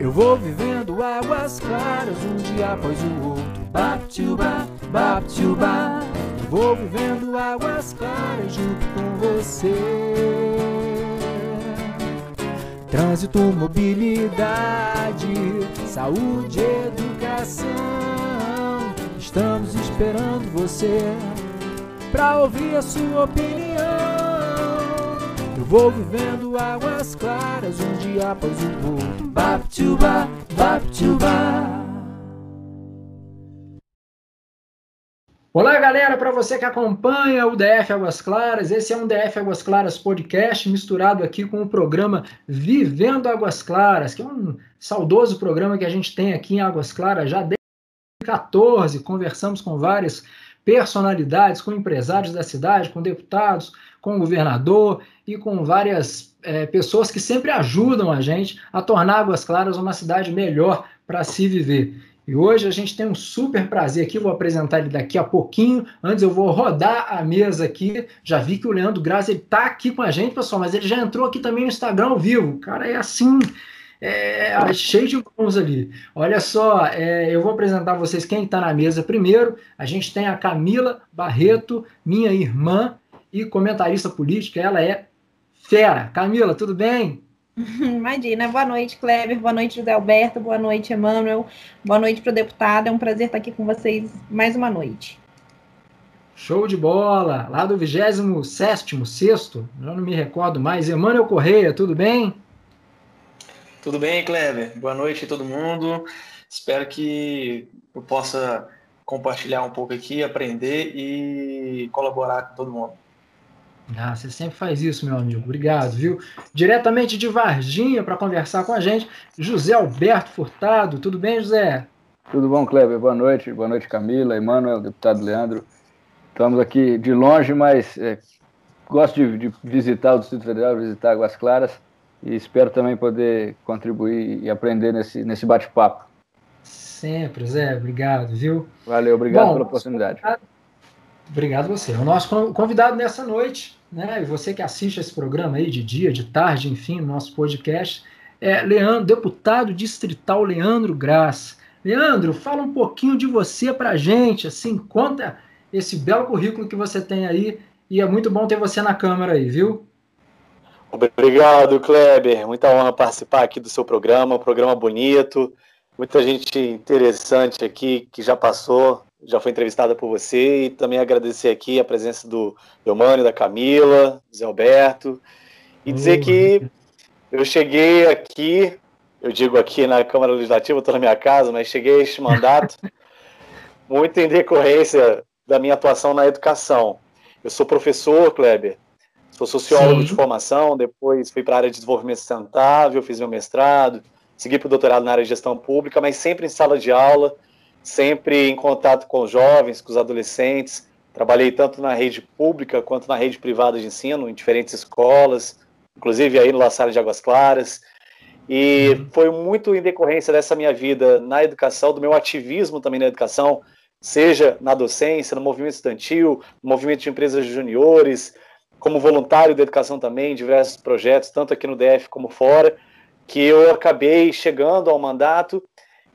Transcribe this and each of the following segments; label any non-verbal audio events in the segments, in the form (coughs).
Eu vou vivendo águas claras um dia após o outro. Baptubá, baptubá. Eu vou vivendo águas claras junto com você. Trânsito, mobilidade, saúde, educação. Estamos esperando você pra ouvir a sua opinião. Vou vivendo águas claras um dia após o outro. Baptubá, baptubá. Olá, galera, para você que acompanha o DF Águas Claras, esse é um DF Águas Claras podcast misturado aqui com o programa Vivendo Águas Claras, que é um saudoso programa que a gente tem aqui em Águas Claras já desde 2014. Conversamos com várias personalidades, com empresários da cidade, com deputados, com o governador e com várias é, pessoas que sempre ajudam a gente a tornar Águas Claras uma cidade melhor para se viver. E hoje a gente tem um super prazer aqui, vou apresentar ele daqui a pouquinho. Antes eu vou rodar a mesa aqui. Já vi que o Leandro Graça está aqui com a gente, pessoal, mas ele já entrou aqui também no Instagram ao vivo. O cara é assim, é, cheio de mãos ali. Olha só, é, eu vou apresentar a vocês quem está na mesa primeiro. A gente tem a Camila Barreto, minha irmã e comentarista política. Ela é fera. Camila, tudo bem? (laughs) Imagina. Boa noite, Kleber. Boa noite, José Alberto. Boa noite, Emanuel. Boa noite para o deputado. É um prazer estar aqui com vocês mais uma noite. Show de bola! Lá do 27 sexto, não me recordo mais. Emanuel Correia, tudo bem? Tudo bem, Kleber? Boa noite a todo mundo. Espero que eu possa compartilhar um pouco aqui, aprender e colaborar com todo mundo. Ah, você sempre faz isso, meu amigo. Obrigado, viu? Diretamente de Varginha para conversar com a gente, José Alberto Furtado. Tudo bem, José? Tudo bom, Kleber? Boa noite. Boa noite, Camila, Emanuel, deputado Leandro. Estamos aqui de longe, mas é, gosto de, de, visitar o Distrito Federal, visitar Águas Claras e espero também poder contribuir e aprender nesse, nesse bate-papo. Sempre, Zé. Obrigado, viu? Valeu, obrigado Bom, pela oportunidade. Obrigado você. O nosso convidado nessa noite, né? E você que assiste esse programa aí de dia, de tarde, enfim, no nosso podcast, é Leandro, deputado distrital Leandro Graça. Leandro, fala um pouquinho de você pra gente, assim, conta esse belo currículo que você tem aí, e é muito bom ter você na câmera aí, viu? Obrigado, Kleber. Muita honra participar aqui do seu programa, um programa bonito, muita gente interessante aqui que já passou já foi entrevistada por você e também agradecer aqui a presença do Eumânio, da Camila, do Zé Alberto e dizer que eu cheguei aqui, eu digo aqui na Câmara Legislativa, estou na minha casa, mas cheguei a este mandato (laughs) muito em decorrência da minha atuação na educação. Eu sou professor, Kleber, sou sociólogo Sim. de formação, depois fui para a área de desenvolvimento sustentável, fiz meu mestrado, segui para o doutorado na área de gestão pública, mas sempre em sala de aula, sempre em contato com os jovens, com os adolescentes. Trabalhei tanto na rede pública quanto na rede privada de ensino, em diferentes escolas, inclusive aí no La Salle de Águas Claras. E uhum. foi muito em decorrência dessa minha vida na educação, do meu ativismo também na educação, seja na docência, no movimento estudantil, no movimento de empresas juniores, como voluntário da educação também, diversos projetos, tanto aqui no DF como fora, que eu acabei chegando ao mandato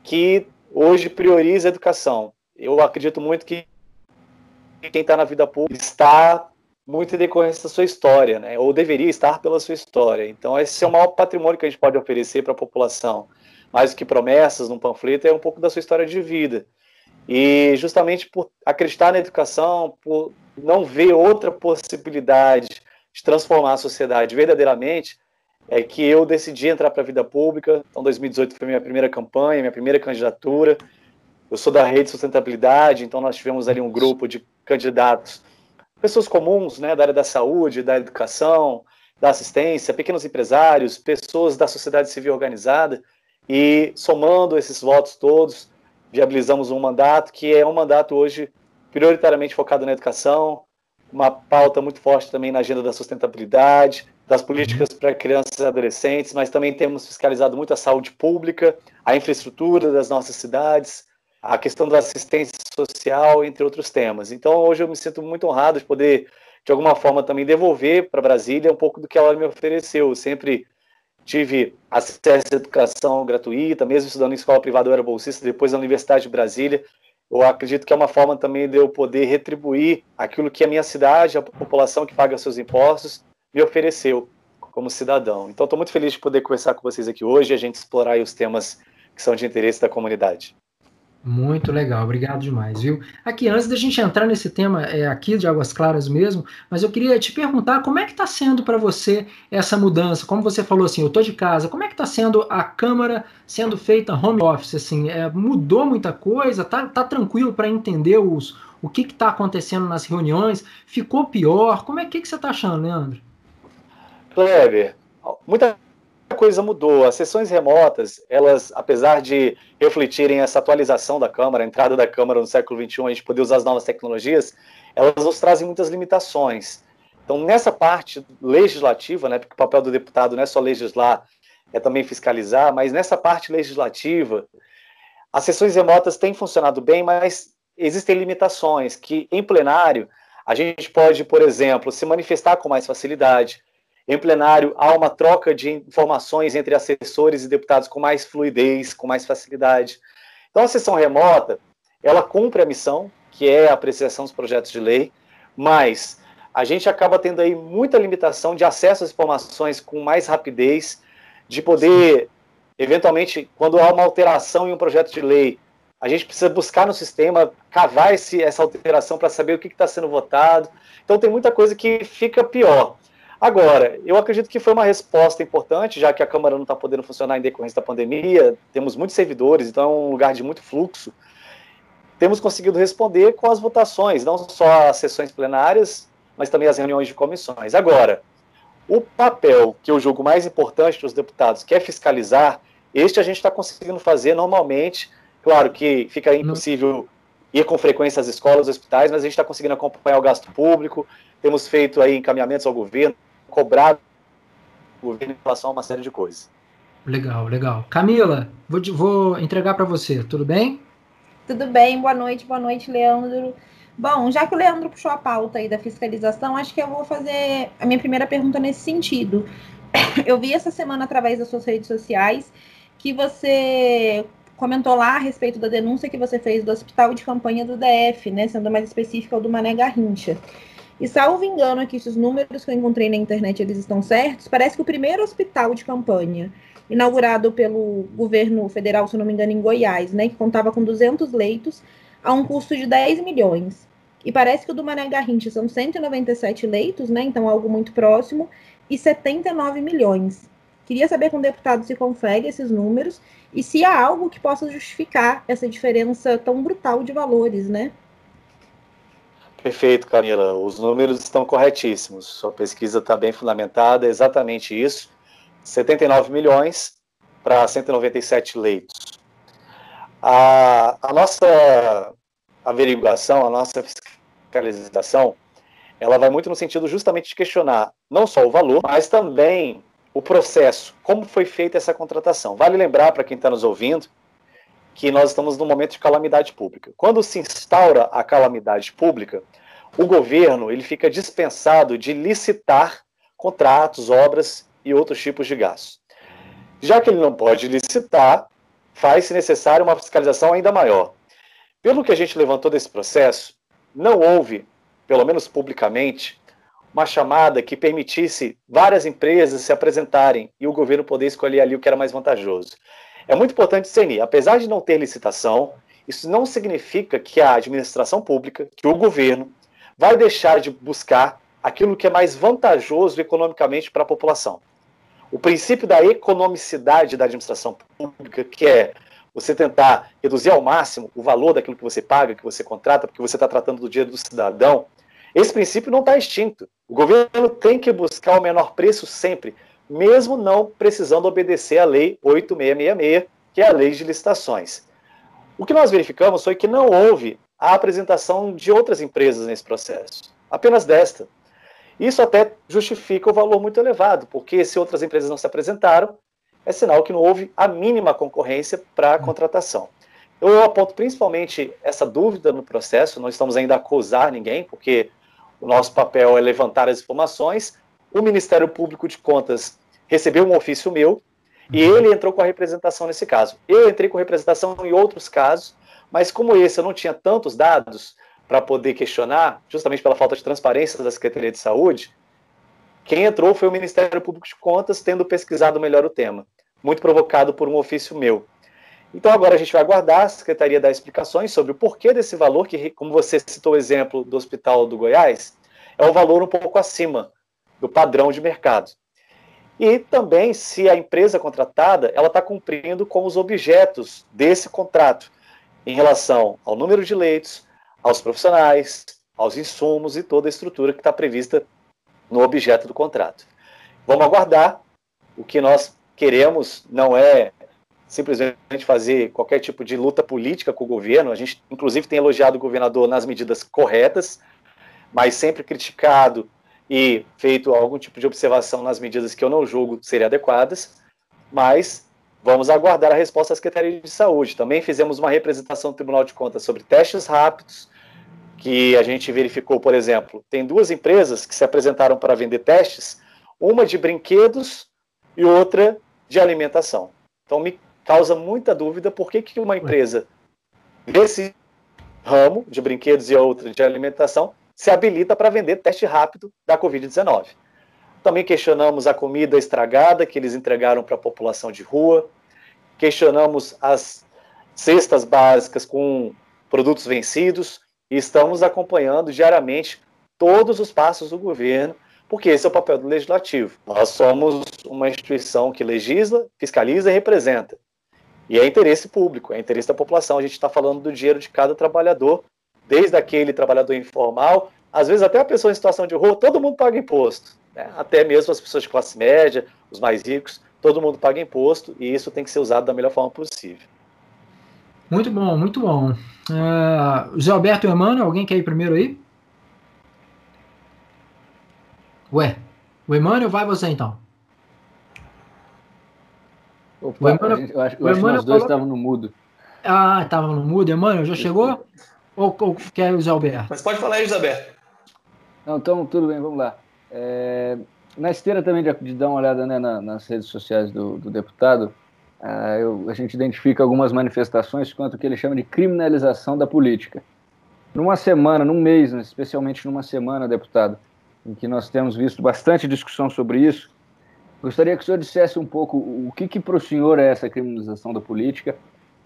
que hoje prioriza a educação. Eu acredito muito que quem está na vida pública está muito em decorrência da sua história, né? ou deveria estar pela sua história. Então, esse é o maior patrimônio que a gente pode oferecer para a população. Mais do que promessas num panfleto, é um pouco da sua história de vida. E justamente por acreditar na educação, por não ver outra possibilidade de transformar a sociedade verdadeiramente, é que eu decidi entrar para a vida pública. Então, 2018 foi minha primeira campanha, minha primeira candidatura. Eu sou da rede sustentabilidade, então nós tivemos ali um grupo de candidatos, pessoas comuns, né, da área da saúde, da educação, da assistência, pequenos empresários, pessoas da sociedade civil organizada, e somando esses votos todos, viabilizamos um mandato que é um mandato hoje prioritariamente focado na educação, uma pauta muito forte também na agenda da sustentabilidade, das políticas para crianças e adolescentes, mas também temos fiscalizado muito a saúde pública, a infraestrutura das nossas cidades, a questão da assistência social, entre outros temas. Então, hoje eu me sinto muito honrado de poder, de alguma forma, também devolver para Brasília um pouco do que ela me ofereceu. Eu sempre tive acesso à educação gratuita, mesmo estudando em escola privada, eu era bolsista, depois na Universidade de Brasília. Eu acredito que é uma forma também de eu poder retribuir aquilo que a minha cidade, a população que paga seus impostos, me ofereceu como cidadão. Então, estou muito feliz de poder conversar com vocês aqui hoje e a gente explorar os temas que são de interesse da comunidade. Muito legal, obrigado demais, viu? Aqui, antes da gente entrar nesse tema é, aqui de Águas Claras mesmo, mas eu queria te perguntar como é que está sendo para você essa mudança? Como você falou assim, eu estou de casa, como é que está sendo a Câmara sendo feita home office? Assim, é, mudou muita coisa? Tá, tá tranquilo para entender os, o que está acontecendo nas reuniões? Ficou pior? Como é que, que você está achando, Leandro? Kleber, muita coisa mudou. As sessões remotas, elas, apesar de refletirem essa atualização da Câmara, a entrada da Câmara no século XXI, a gente poder usar as novas tecnologias, elas nos trazem muitas limitações. Então, nessa parte legislativa, né, porque o papel do deputado não é só legislar, é também fiscalizar, mas nessa parte legislativa, as sessões remotas têm funcionado bem, mas existem limitações que, em plenário, a gente pode, por exemplo, se manifestar com mais facilidade, em plenário, há uma troca de informações entre assessores e deputados com mais fluidez, com mais facilidade. Então, a sessão remota, ela cumpre a missão, que é a apreciação dos projetos de lei, mas a gente acaba tendo aí muita limitação de acesso às informações com mais rapidez, de poder, eventualmente, quando há uma alteração em um projeto de lei, a gente precisa buscar no sistema, cavar esse, essa alteração para saber o que está sendo votado. Então, tem muita coisa que fica pior. Agora, eu acredito que foi uma resposta importante, já que a Câmara não está podendo funcionar em decorrência da pandemia, temos muitos servidores, então é um lugar de muito fluxo. Temos conseguido responder com as votações, não só as sessões plenárias, mas também as reuniões de comissões. Agora, o papel que eu julgo mais importante dos deputados, que é fiscalizar, este a gente está conseguindo fazer normalmente. Claro que fica impossível ir com frequência às escolas, aos hospitais, mas a gente está conseguindo acompanhar o gasto público, temos feito aí encaminhamentos ao governo, cobrar o governo em relação a uma série de coisas. Legal, legal. Camila, vou, vou entregar para você, tudo bem? Tudo bem, boa noite, boa noite, Leandro. Bom, já que o Leandro puxou a pauta aí da fiscalização, acho que eu vou fazer a minha primeira pergunta nesse sentido. (coughs) Eu vi essa semana através das suas redes sociais que você comentou lá a respeito da denúncia que você fez do hospital de campanha do DF, né, sendo mais específica o do Mané Garrincha. E salvo engano aqui, se os números que eu encontrei na internet eles estão certos, parece que o primeiro hospital de campanha, inaugurado pelo governo federal, se não me engano, em Goiás, né, que contava com 200 leitos, a um custo de 10 milhões. E parece que o do Mané Garrincha são 197 leitos, né, então algo muito próximo, e 79 milhões. Queria saber com o deputado se confere esses números e se há algo que possa justificar essa diferença tão brutal de valores, né? Perfeito, Camila. Os números estão corretíssimos. Sua pesquisa está bem fundamentada, é exatamente isso. 79 milhões para 197 leitos. A, a nossa averiguação, a nossa fiscalização, ela vai muito no sentido justamente de questionar não só o valor, mas também o processo, como foi feita essa contratação. Vale lembrar para quem está nos ouvindo que nós estamos num momento de calamidade pública. Quando se instaura a calamidade pública, o governo ele fica dispensado de licitar contratos, obras e outros tipos de gastos. Já que ele não pode licitar, faz-se necessário uma fiscalização ainda maior. Pelo que a gente levantou desse processo, não houve, pelo menos publicamente, uma chamada que permitisse várias empresas se apresentarem e o governo poder escolher ali o que era mais vantajoso. É muito importante discernir, apesar de não ter licitação, isso não significa que a administração pública, que o governo, vai deixar de buscar aquilo que é mais vantajoso economicamente para a população. O princípio da economicidade da administração pública, que é você tentar reduzir ao máximo o valor daquilo que você paga, que você contrata, porque você está tratando do dinheiro do cidadão, esse princípio não está extinto. O governo tem que buscar o menor preço sempre, mesmo não precisando obedecer à Lei 8666, que é a lei de licitações. O que nós verificamos foi que não houve a apresentação de outras empresas nesse processo, apenas desta. Isso até justifica o valor muito elevado, porque se outras empresas não se apresentaram, é sinal que não houve a mínima concorrência para a contratação. Eu aponto principalmente essa dúvida no processo, não estamos ainda a acusar ninguém, porque o nosso papel é levantar as informações. O Ministério Público de Contas recebeu um ofício meu e uhum. ele entrou com a representação nesse caso. Eu entrei com representação em outros casos, mas como esse eu não tinha tantos dados para poder questionar, justamente pela falta de transparência da Secretaria de Saúde, quem entrou foi o Ministério Público de Contas, tendo pesquisado melhor o tema, muito provocado por um ofício meu. Então agora a gente vai aguardar a Secretaria dar explicações sobre o porquê desse valor, que, como você citou o exemplo do Hospital do Goiás, é um valor um pouco acima do padrão de mercado. E também se a empresa contratada ela está cumprindo com os objetos desse contrato em relação ao número de leitos, aos profissionais, aos insumos e toda a estrutura que está prevista no objeto do contrato. Vamos aguardar. O que nós queremos não é simplesmente fazer qualquer tipo de luta política com o governo. A gente, inclusive, tem elogiado o governador nas medidas corretas, mas sempre criticado e feito algum tipo de observação nas medidas que eu não julgo serem adequadas. Mas vamos aguardar a resposta da Secretaria de Saúde. Também fizemos uma representação do Tribunal de Contas sobre testes rápidos, que a gente verificou, por exemplo, tem duas empresas que se apresentaram para vender testes, uma de brinquedos e outra de alimentação. Então me causa muita dúvida por que, que uma empresa desse ramo de brinquedos e outra de alimentação se habilita para vender teste rápido da Covid-19. Também questionamos a comida estragada que eles entregaram para a população de rua, questionamos as cestas básicas com produtos vencidos e estamos acompanhando diariamente todos os passos do governo, porque esse é o papel do legislativo. Nós somos uma instituição que legisla, fiscaliza e representa. E é interesse público, é interesse da população. A gente está falando do dinheiro de cada trabalhador, desde aquele trabalhador informal, às vezes até a pessoa em situação de rua, todo mundo paga imposto. Né? Até mesmo as pessoas de classe média, os mais ricos, todo mundo paga imposto e isso tem que ser usado da melhor forma possível. Muito bom, muito bom. Uh, José Alberto e Emmanuel, alguém quer ir primeiro aí? Ué, o Emmanuel vai você então. Opa, o Emmanuel, eu acho, eu acho que nós dois estavam no mudo. Ah, estavam no mudo. Emmanuel, já chegou? Ou, ou quer o José Alberto? Mas pode falar aí, José Alberto. Não, então, tudo bem, vamos lá. É, na esteira também de, de, dar uma olhada né, na, nas redes sociais do, do deputado, uh, eu, a gente identifica algumas manifestações quanto o que ele chama de criminalização da política. Numa semana, num mês, né, especialmente numa semana, deputado, em que nós temos visto bastante discussão sobre isso, Gostaria que o senhor dissesse um pouco o que, que para o senhor é essa criminalização da política,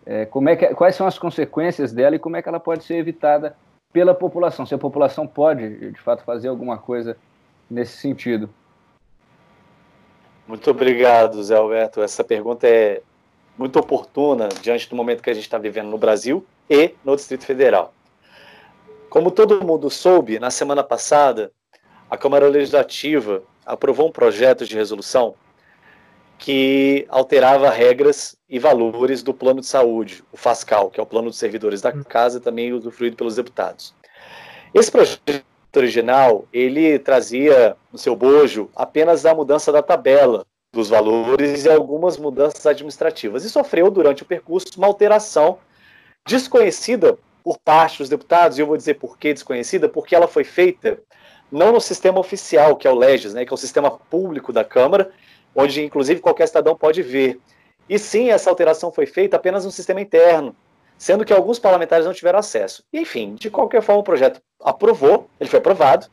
é, como é que, quais são as consequências dela e como é que ela pode ser evitada pela população, se a população pode, de fato, fazer alguma coisa nesse sentido. Muito obrigado, Zé Alberto. Essa pergunta é muito oportuna diante do momento que a gente está vivendo no Brasil e no Distrito Federal. Como todo mundo soube, na semana passada, a Câmara Legislativa aprovou um projeto de resolução que alterava regras e valores do plano de saúde, o FASCAL, que é o plano dos servidores da casa, também usufruído pelos deputados. Esse projeto original, ele trazia no seu bojo apenas a mudança da tabela dos valores e algumas mudanças administrativas, e sofreu durante o percurso uma alteração desconhecida por parte dos deputados, e eu vou dizer por que desconhecida, porque ela foi feita não no sistema oficial, que é o Legis, né, que é o sistema público da Câmara, onde inclusive qualquer cidadão pode ver. E sim, essa alteração foi feita apenas no sistema interno, sendo que alguns parlamentares não tiveram acesso. Enfim, de qualquer forma, o projeto aprovou, ele foi aprovado.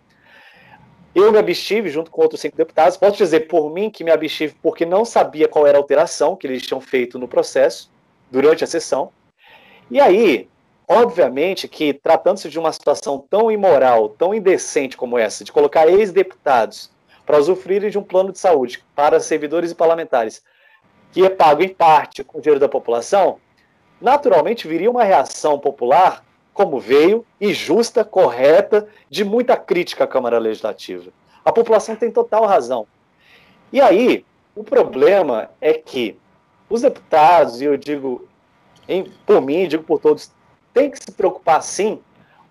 Eu me abstive junto com outros cinco deputados. Posso dizer por mim que me abstive porque não sabia qual era a alteração que eles tinham feito no processo durante a sessão. E aí, Obviamente que, tratando-se de uma situação tão imoral, tão indecente como essa, de colocar ex-deputados para usufruírem de um plano de saúde para servidores e parlamentares, que é pago em parte com o dinheiro da população, naturalmente viria uma reação popular, como veio, e justa, correta, de muita crítica à Câmara Legislativa. A população tem total razão. E aí, o problema é que os deputados, e eu digo em, por mim, digo por todos, tem que se preocupar, sim,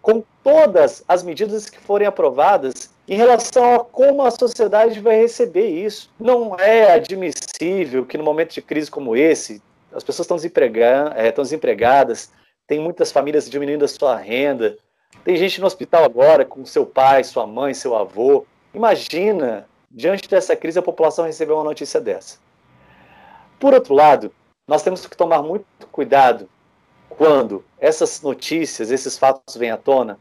com todas as medidas que forem aprovadas em relação a como a sociedade vai receber isso. Não é admissível que, no momento de crise como esse, as pessoas estão, desempregando, é, desempregadas, tem muitas famílias diminuindo a sua renda, tem gente no hospital agora com seu pai, sua mãe, seu avô. Imagina diante dessa crise, a população recebeu uma notícia dessa. Por outro lado, nós temos que tomar muito cuidado quando essas notícias, esses fatos vêm à tona,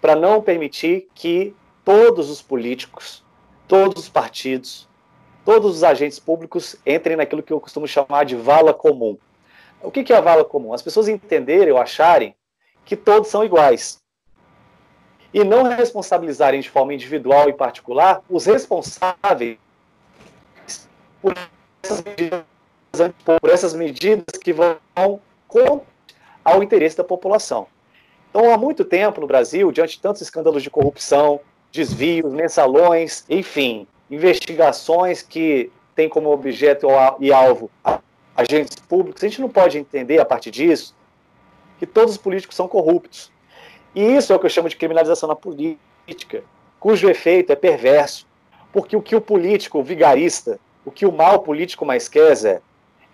para não permitir que todos os políticos, todos os partidos, todos os agentes públicos entrem naquilo que eu costumo chamar de vala comum. O que é a vala comum? As pessoas entenderem ou acharem que todos são iguais. E não responsabilizarem de forma individual e particular os responsáveis por essas medidas, por essas medidas que vão contra ao interesse da população. Então, há muito tempo no Brasil, diante de tantos escândalos de corrupção, desvios, mensalões, enfim, investigações que têm como objeto e alvo agentes públicos, a gente não pode entender a partir disso que todos os políticos são corruptos. E isso é o que eu chamo de criminalização na política, cujo efeito é perverso. Porque o que o político o vigarista, o que o mal político mais quer, Zé,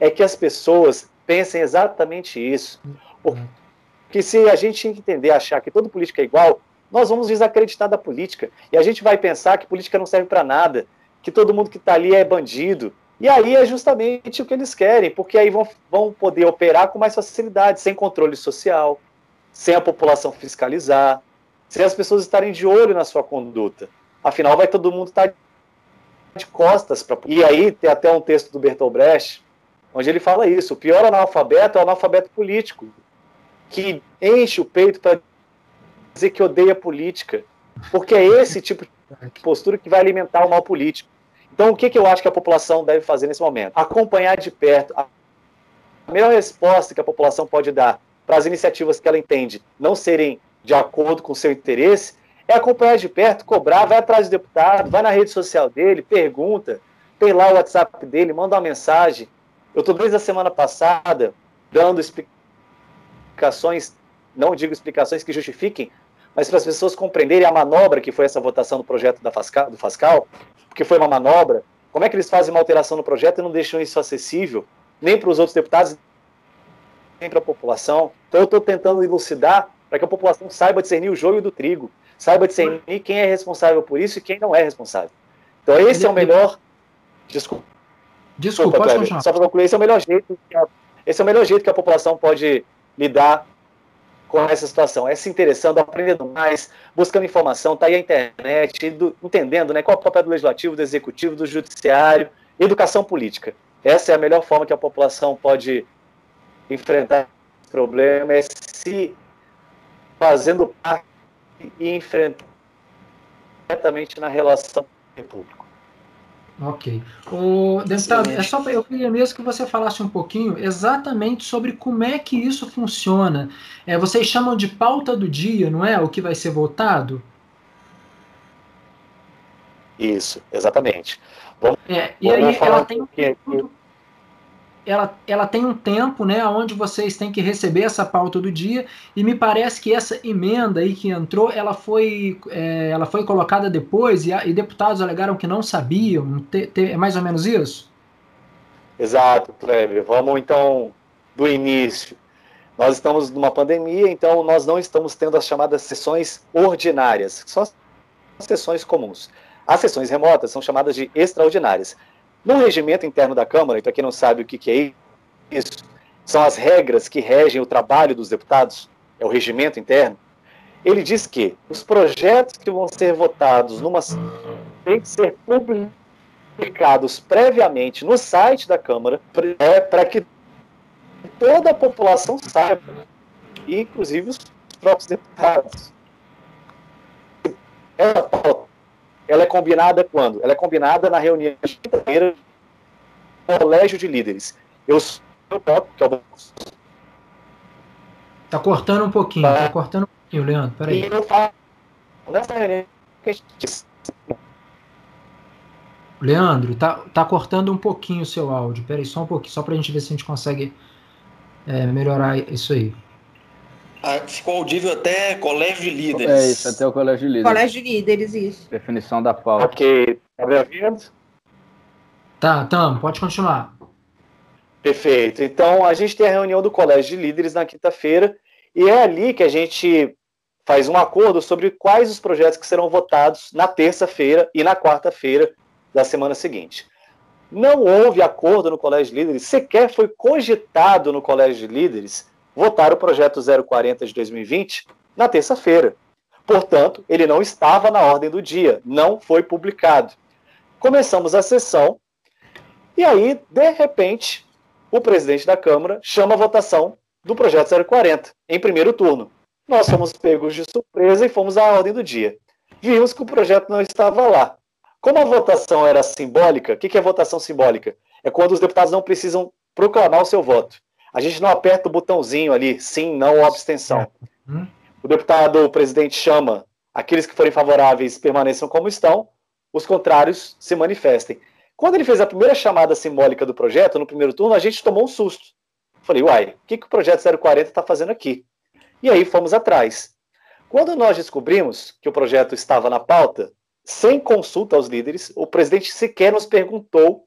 é que as pessoas pensem exatamente isso. Porque se a gente entender, achar que todo político é igual, nós vamos desacreditar da política. E a gente vai pensar que política não serve para nada, que todo mundo que está ali é bandido, e aí é justamente o que eles querem, porque aí vão, vão poder operar com mais facilidade, sem controle social, sem a população fiscalizar, sem as pessoas estarem de olho na sua conduta. Afinal, vai todo mundo estar de costas. Pra... E aí tem até um texto do Bertolt Brecht, onde ele fala isso. O pior analfabeto é o analfabeto político, que enche o peito para dizer que odeia política. Porque é esse tipo de postura que vai alimentar o mal político. Então, o que, que eu acho que a população deve fazer nesse momento? Acompanhar de perto. A melhor resposta que a população pode dar para as iniciativas que ela entende não serem de acordo com o seu interesse é acompanhar de perto, cobrar, vai atrás do deputado, vai na rede social dele, pergunta, tem lá o WhatsApp dele, manda uma mensagem. Eu estou desde a semana passada dando explicações, não digo explicações que justifiquem, mas para as pessoas compreenderem a manobra que foi essa votação do projeto da Fascal, do Fascal, porque foi uma manobra, como é que eles fazem uma alteração no projeto e não deixam isso acessível nem para os outros deputados, nem para a população? Então eu estou tentando elucidar para que a população saiba discernir o joio do trigo, saiba discernir quem é responsável por isso e quem não é responsável. Então esse é o melhor. Desculpa. Desculpa, Desculpa Só para concluir, esse é o melhor jeito. Que a... Esse é o melhor jeito que a população pode lidar com essa situação, é se interessando, aprendendo mais, buscando informação, tá aí a internet, do, entendendo né, qual é o papel do legislativo, do executivo, do judiciário, educação política. Essa é a melhor forma que a população pode enfrentar esse problema, é se fazendo parte e enfrentar diretamente na relação com. Ok. O, deputado, é só eu queria mesmo que você falasse um pouquinho exatamente sobre como é que isso funciona. É, vocês chamam de pauta do dia, não é? O que vai ser votado? Isso, exatamente. Vamos, é, e aí ela tem um ela, ela tem um tempo, né, onde vocês têm que receber essa pauta do dia, e me parece que essa emenda aí que entrou, ela foi, é, ela foi colocada depois, e, e, deputados alegaram que não sabiam, te, te, é mais ou menos isso? Exato, Kleber. Vamos então do início. Nós estamos numa pandemia, então nós não estamos tendo as chamadas sessões ordinárias, as sessões comuns. As sessões remotas são chamadas de extraordinárias. No regimento interno da Câmara, e para quem não sabe o que, que é isso, são as regras que regem o trabalho dos deputados, é o regimento interno. Ele diz que os projetos que vão ser votados numa têm que ser publicados previamente no site da Câmara, é, para que toda a população saiba, inclusive os próprios deputados. Essa pauta ela é combinada quando? Ela é combinada na reunião de quinta-feira do Colégio de Líderes. Eu sou o próprio, que é o... Tá cortando um pouquinho, tá, tá cortando um pouquinho, Leandro, peraí. E eu falo nessa reunião que a gente Leandro, tá, tá cortando um pouquinho o seu áudio. Peraí, só um pouquinho, só pra gente ver se a gente consegue é, melhorar isso aí. Ah, ficou audível até colégio de líderes. É isso, até o colégio de líderes. Colégio de líderes, isso. Definição da pauta. Ok, tá me ouvindo? Tá, Tam, pode continuar. Perfeito. Então, a gente tem a reunião do colégio de líderes na quinta-feira e é ali que a gente faz um acordo sobre quais os projetos que serão votados na terça-feira e na quarta-feira da semana seguinte. Não houve acordo no Colégio de Líderes, sequer foi cogitado no Colégio de Líderes votar o projeto 040 de 2020 na terça-feira. Portanto, ele não estava na ordem do dia, não foi publicado. Começamos a sessão e aí, de repente, o presidente da Câmara chama a votação do projeto 040 em primeiro turno. Nós fomos pegos de surpresa e fomos à ordem do dia. Vimos que o projeto não estava lá. Como a votação era simbólica, o que é votação simbólica? É quando os deputados não precisam proclamar o seu voto. A gente não aperta o botãozinho ali, sim, não ou abstenção. Hum? O deputado, o presidente chama aqueles que forem favoráveis permaneçam como estão, os contrários se manifestem. Quando ele fez a primeira chamada simbólica do projeto, no primeiro turno, a gente tomou um susto. Falei, uai, o que, que o projeto 040 está fazendo aqui? E aí fomos atrás. Quando nós descobrimos que o projeto estava na pauta, sem consulta aos líderes, o presidente sequer nos perguntou,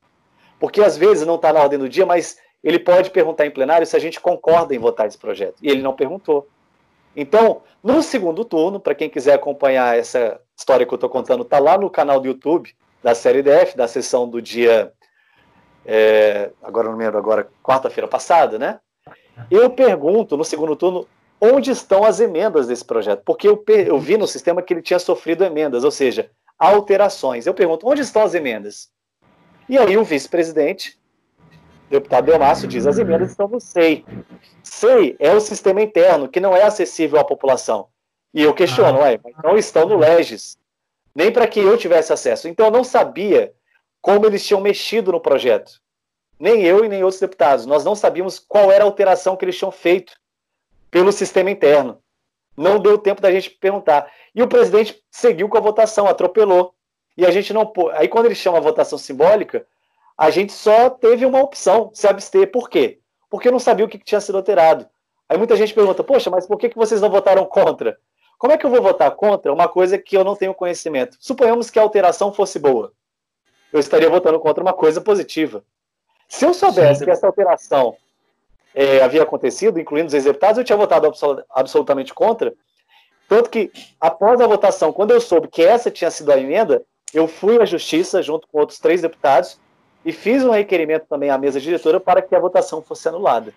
porque às vezes não está na ordem do dia, mas ele pode perguntar em plenário se a gente concorda em votar esse projeto. E ele não perguntou. Então, no segundo turno, para quem quiser acompanhar essa história que eu estou contando, está lá no canal do YouTube da série DF, da sessão do dia. É, agora não lembro agora, quarta-feira passada, né? Eu pergunto no segundo turno onde estão as emendas desse projeto, porque eu, eu vi no sistema que ele tinha sofrido emendas, ou seja, alterações. Eu pergunto onde estão as emendas? E aí o vice-presidente deputado Delmácio diz: as emendas estão no SEI. SEI é o sistema interno que não é acessível à população. E eu questiono, ah. mas não estão no Legis. Nem para que eu tivesse acesso. Então eu não sabia como eles tinham mexido no projeto. Nem eu e nem outros deputados. Nós não sabíamos qual era a alteração que eles tinham feito pelo sistema interno. Não deu tempo da gente perguntar. E o presidente seguiu com a votação, atropelou. E a gente não. Aí, quando ele chama a votação simbólica, a gente só teve uma opção, se abster. Por quê? Porque eu não sabia o que tinha sido alterado. Aí muita gente pergunta, poxa, mas por que vocês não votaram contra? Como é que eu vou votar contra uma coisa que eu não tenho conhecimento? Suponhamos que a alteração fosse boa. Eu estaria votando contra uma coisa positiva. Se eu soubesse Sim. que essa alteração é, havia acontecido, incluindo os executados, eu tinha votado absolutamente contra. Tanto que, após a votação, quando eu soube que essa tinha sido a emenda, eu fui à justiça junto com outros três deputados e fiz um requerimento também à mesa diretora para que a votação fosse anulada.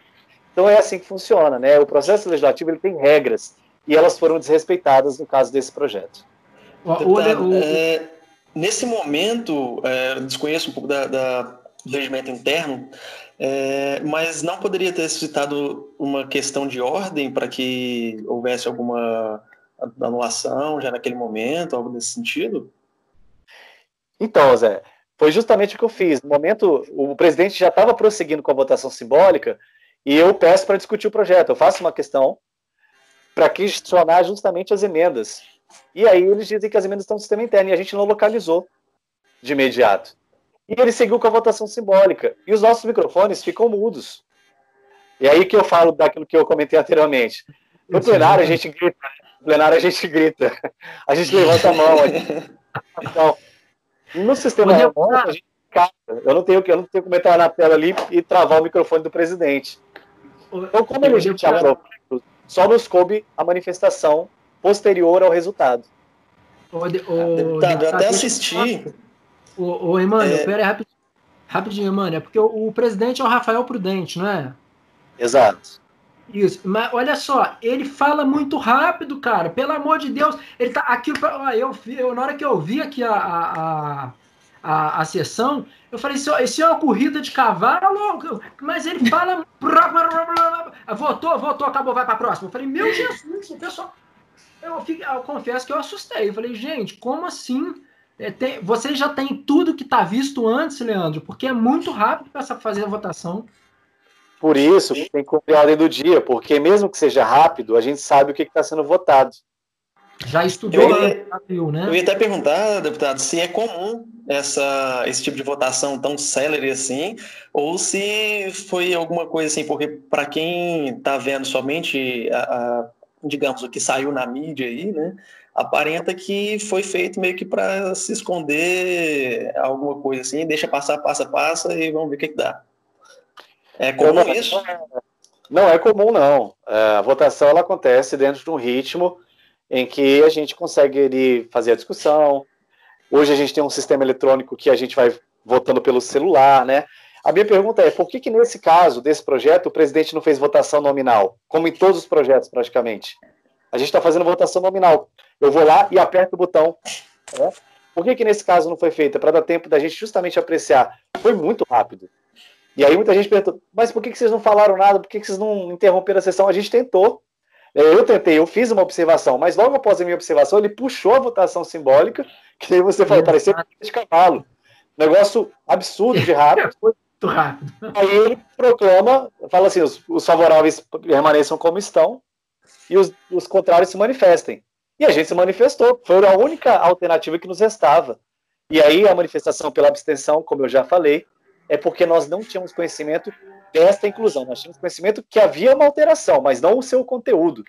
Então é assim que funciona, né? O processo legislativo ele tem regras e elas foram desrespeitadas no caso desse projeto. Deputado, é, nesse momento, é, desconheço um pouco da, da, do regimento interno, é, mas não poderia ter suscitado uma questão de ordem para que houvesse alguma anulação já naquele momento, algo nesse sentido? Então, Zé, foi justamente o que eu fiz. No momento, o presidente já estava prosseguindo com a votação simbólica e eu peço para discutir o projeto. Eu faço uma questão para questionar justamente as emendas. E aí eles dizem que as emendas estão no sistema interno e a gente não localizou de imediato. E ele seguiu com a votação simbólica. E os nossos microfones ficam mudos. E aí que eu falo daquilo que eu comentei anteriormente. No plenário a gente grita, no plenário a gente grita, a gente levanta a mão. (laughs) Então, no sistema remoto, a gente Eu não tenho, eu não tenho como entrar na tela ali e travar o microfone do presidente. Então, como a gente aprovou, só nos coube a manifestação posterior ao resultado. O, o, deputado, eu até assisti. O, o Emmanuel, é... pera aí, rapidinho, rapidinho, Emmanuel, é porque o, o, presidente é o Rafael Prudente, não é? Exato. Isso, mas olha só, ele fala muito rápido, cara. Pelo amor de Deus, ele tá aqui. Eu, eu na hora que eu vi aqui a, a, a, a sessão, eu falei: isso, isso é uma corrida de cavalo, mas ele fala. (laughs) votou, votou, acabou, vai para próxima. Eu falei: Meu Jesus, o pessoal. Eu, fico, eu confesso que eu assustei. Eu falei: Gente, como assim? É, tem, você já tem tudo que está visto antes, Leandro, porque é muito rápido para fazer a votação. Por isso que tem que cumprir a ordem do dia, porque mesmo que seja rápido, a gente sabe o que está sendo votado. Já estudou, eu ia, né? Eu ia até perguntar, deputado, se é comum essa, esse tipo de votação tão célere assim, ou se foi alguma coisa assim, porque para quem está vendo somente, a, a, digamos, o que saiu na mídia aí, né, aparenta que foi feito meio que para se esconder alguma coisa assim, deixa passar, passa, passa e vamos ver o que, que dá. É comum isso? Não é comum, não. É, a votação ela acontece dentro de um ritmo em que a gente consegue ali, fazer a discussão, Hoje a gente tem um sistema eletrônico que a gente vai votando pelo celular, né? A minha pergunta é, por que que nesse caso desse projeto o presidente não fez votação nominal, como em todos os projetos praticamente? A gente está fazendo votação nominal. Eu vou lá e aperto o botão. Né? Por que que nesse caso não foi feita? Para dar tempo da gente justamente apreciar. Foi muito rápido. E aí muita gente perguntou, mas por que, que vocês não falaram nada? Por que, que vocês não interromperam a sessão? A gente tentou. É, eu tentei, eu fiz uma observação, mas logo após a minha observação, ele puxou a votação simbólica, que aí você falou, parecia de cavalo. Negócio absurdo de rápido. (laughs) Muito rápido. Aí ele proclama, fala assim: os, os favoráveis permaneçam como estão e os, os contrários se manifestem. E a gente se manifestou. Foi a única alternativa que nos restava. E aí a manifestação pela abstenção, como eu já falei, é porque nós não tínhamos conhecimento desta inclusão. Nós tínhamos conhecimento que havia uma alteração, mas não o seu conteúdo.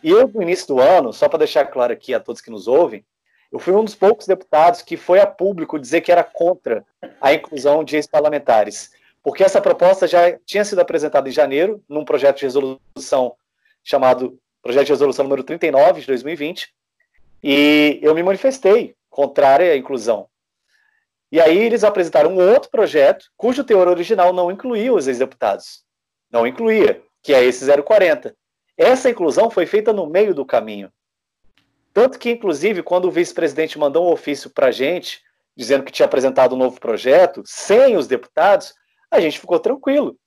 E eu, no início do ano, só para deixar claro aqui a todos que nos ouvem, eu fui um dos poucos deputados que foi a público dizer que era contra a inclusão de ex-parlamentares, porque essa proposta já tinha sido apresentada em janeiro, num projeto de resolução chamado Projeto de Resolução número 39 de 2020, e eu me manifestei contrária à inclusão. E aí eles apresentaram um outro projeto, cujo teor original não incluía os ex-deputados. Não incluía, que é esse 040. Essa inclusão foi feita no meio do caminho. Tanto que, inclusive, quando o vice-presidente mandou um ofício para a gente, dizendo que tinha apresentado um novo projeto, sem os deputados, a gente ficou tranquilo.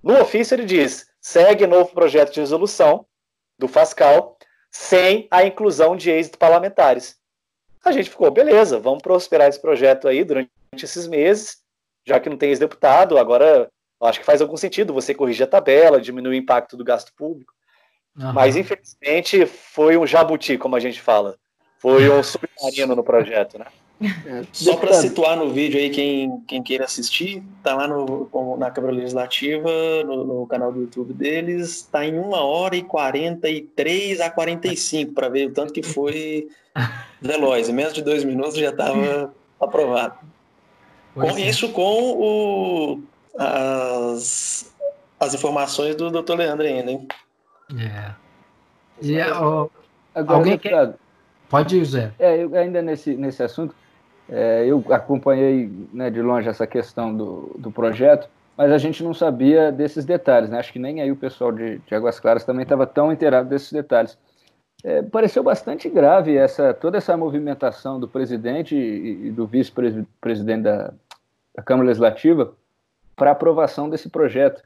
No ofício ele diz: segue novo projeto de resolução do Fascal, sem a inclusão de ex-parlamentares a gente ficou, beleza, vamos prosperar esse projeto aí durante esses meses, já que não tem ex-deputado, agora acho que faz algum sentido você corrigir a tabela, diminuir o impacto do gasto público. Uhum. Mas, infelizmente, foi um jabuti, como a gente fala. Foi um submarino no projeto, né? É, Só para situar no vídeo aí, quem, quem queira assistir, tá lá no, na Câmara Legislativa, no, no canal do YouTube deles, tá em 1 hora e 43 a 45, para ver o tanto que foi (laughs) veloz. Em menos de dois minutos já estava aprovado. Com é. isso, com o, as, as informações do Dr. Leandro ainda, hein? É. E, ó, Agora, alguém quer... Pode ir, Zé. É, eu, ainda nesse, nesse assunto, é, eu acompanhei né, de longe essa questão do, do projeto, mas a gente não sabia desses detalhes, né? Acho que nem aí o pessoal de, de Águas Claras também estava tão inteirado desses detalhes. É, pareceu bastante grave essa toda essa movimentação do presidente e, e do vice-presidente da, da, Câmara Legislativa para aprovação desse projeto.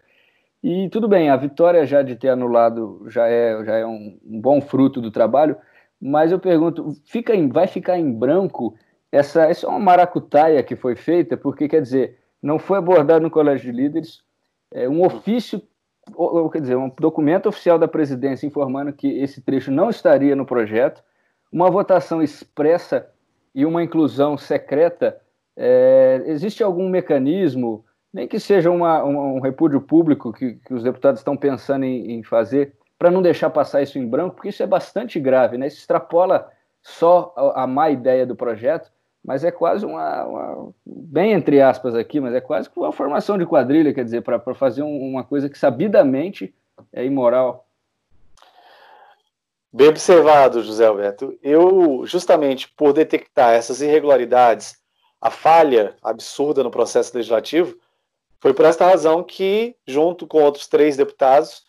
E tudo bem, a vitória já de ter anulado já é, já é um, um bom fruto do trabalho, mas eu pergunto, fica em, vai ficar em branco essa, essa é uma maracutaia que foi feita, porque, quer dizer, não foi abordado no Colégio de Líderes, é um ofício, ou, quer dizer, um documento oficial da presidência informando que esse trecho não estaria no projeto, uma votação expressa e uma inclusão secreta. É, existe algum mecanismo, nem que seja uma, um, um repúdio público que, que, os deputados estão pensando em, em fazer, para não deixar passar isso em branco, porque isso é bastante grave, né? Isso extrapola só a, a má ideia do projeto mas é quase uma, uma, bem entre aspas aqui, mas é quase uma formação de quadrilha, quer dizer, para fazer um, uma coisa que sabidamente é imoral. Bem observado, José Alberto. Eu, justamente por detectar essas irregularidades, a falha absurda no processo legislativo, foi por esta razão que, junto com outros três deputados,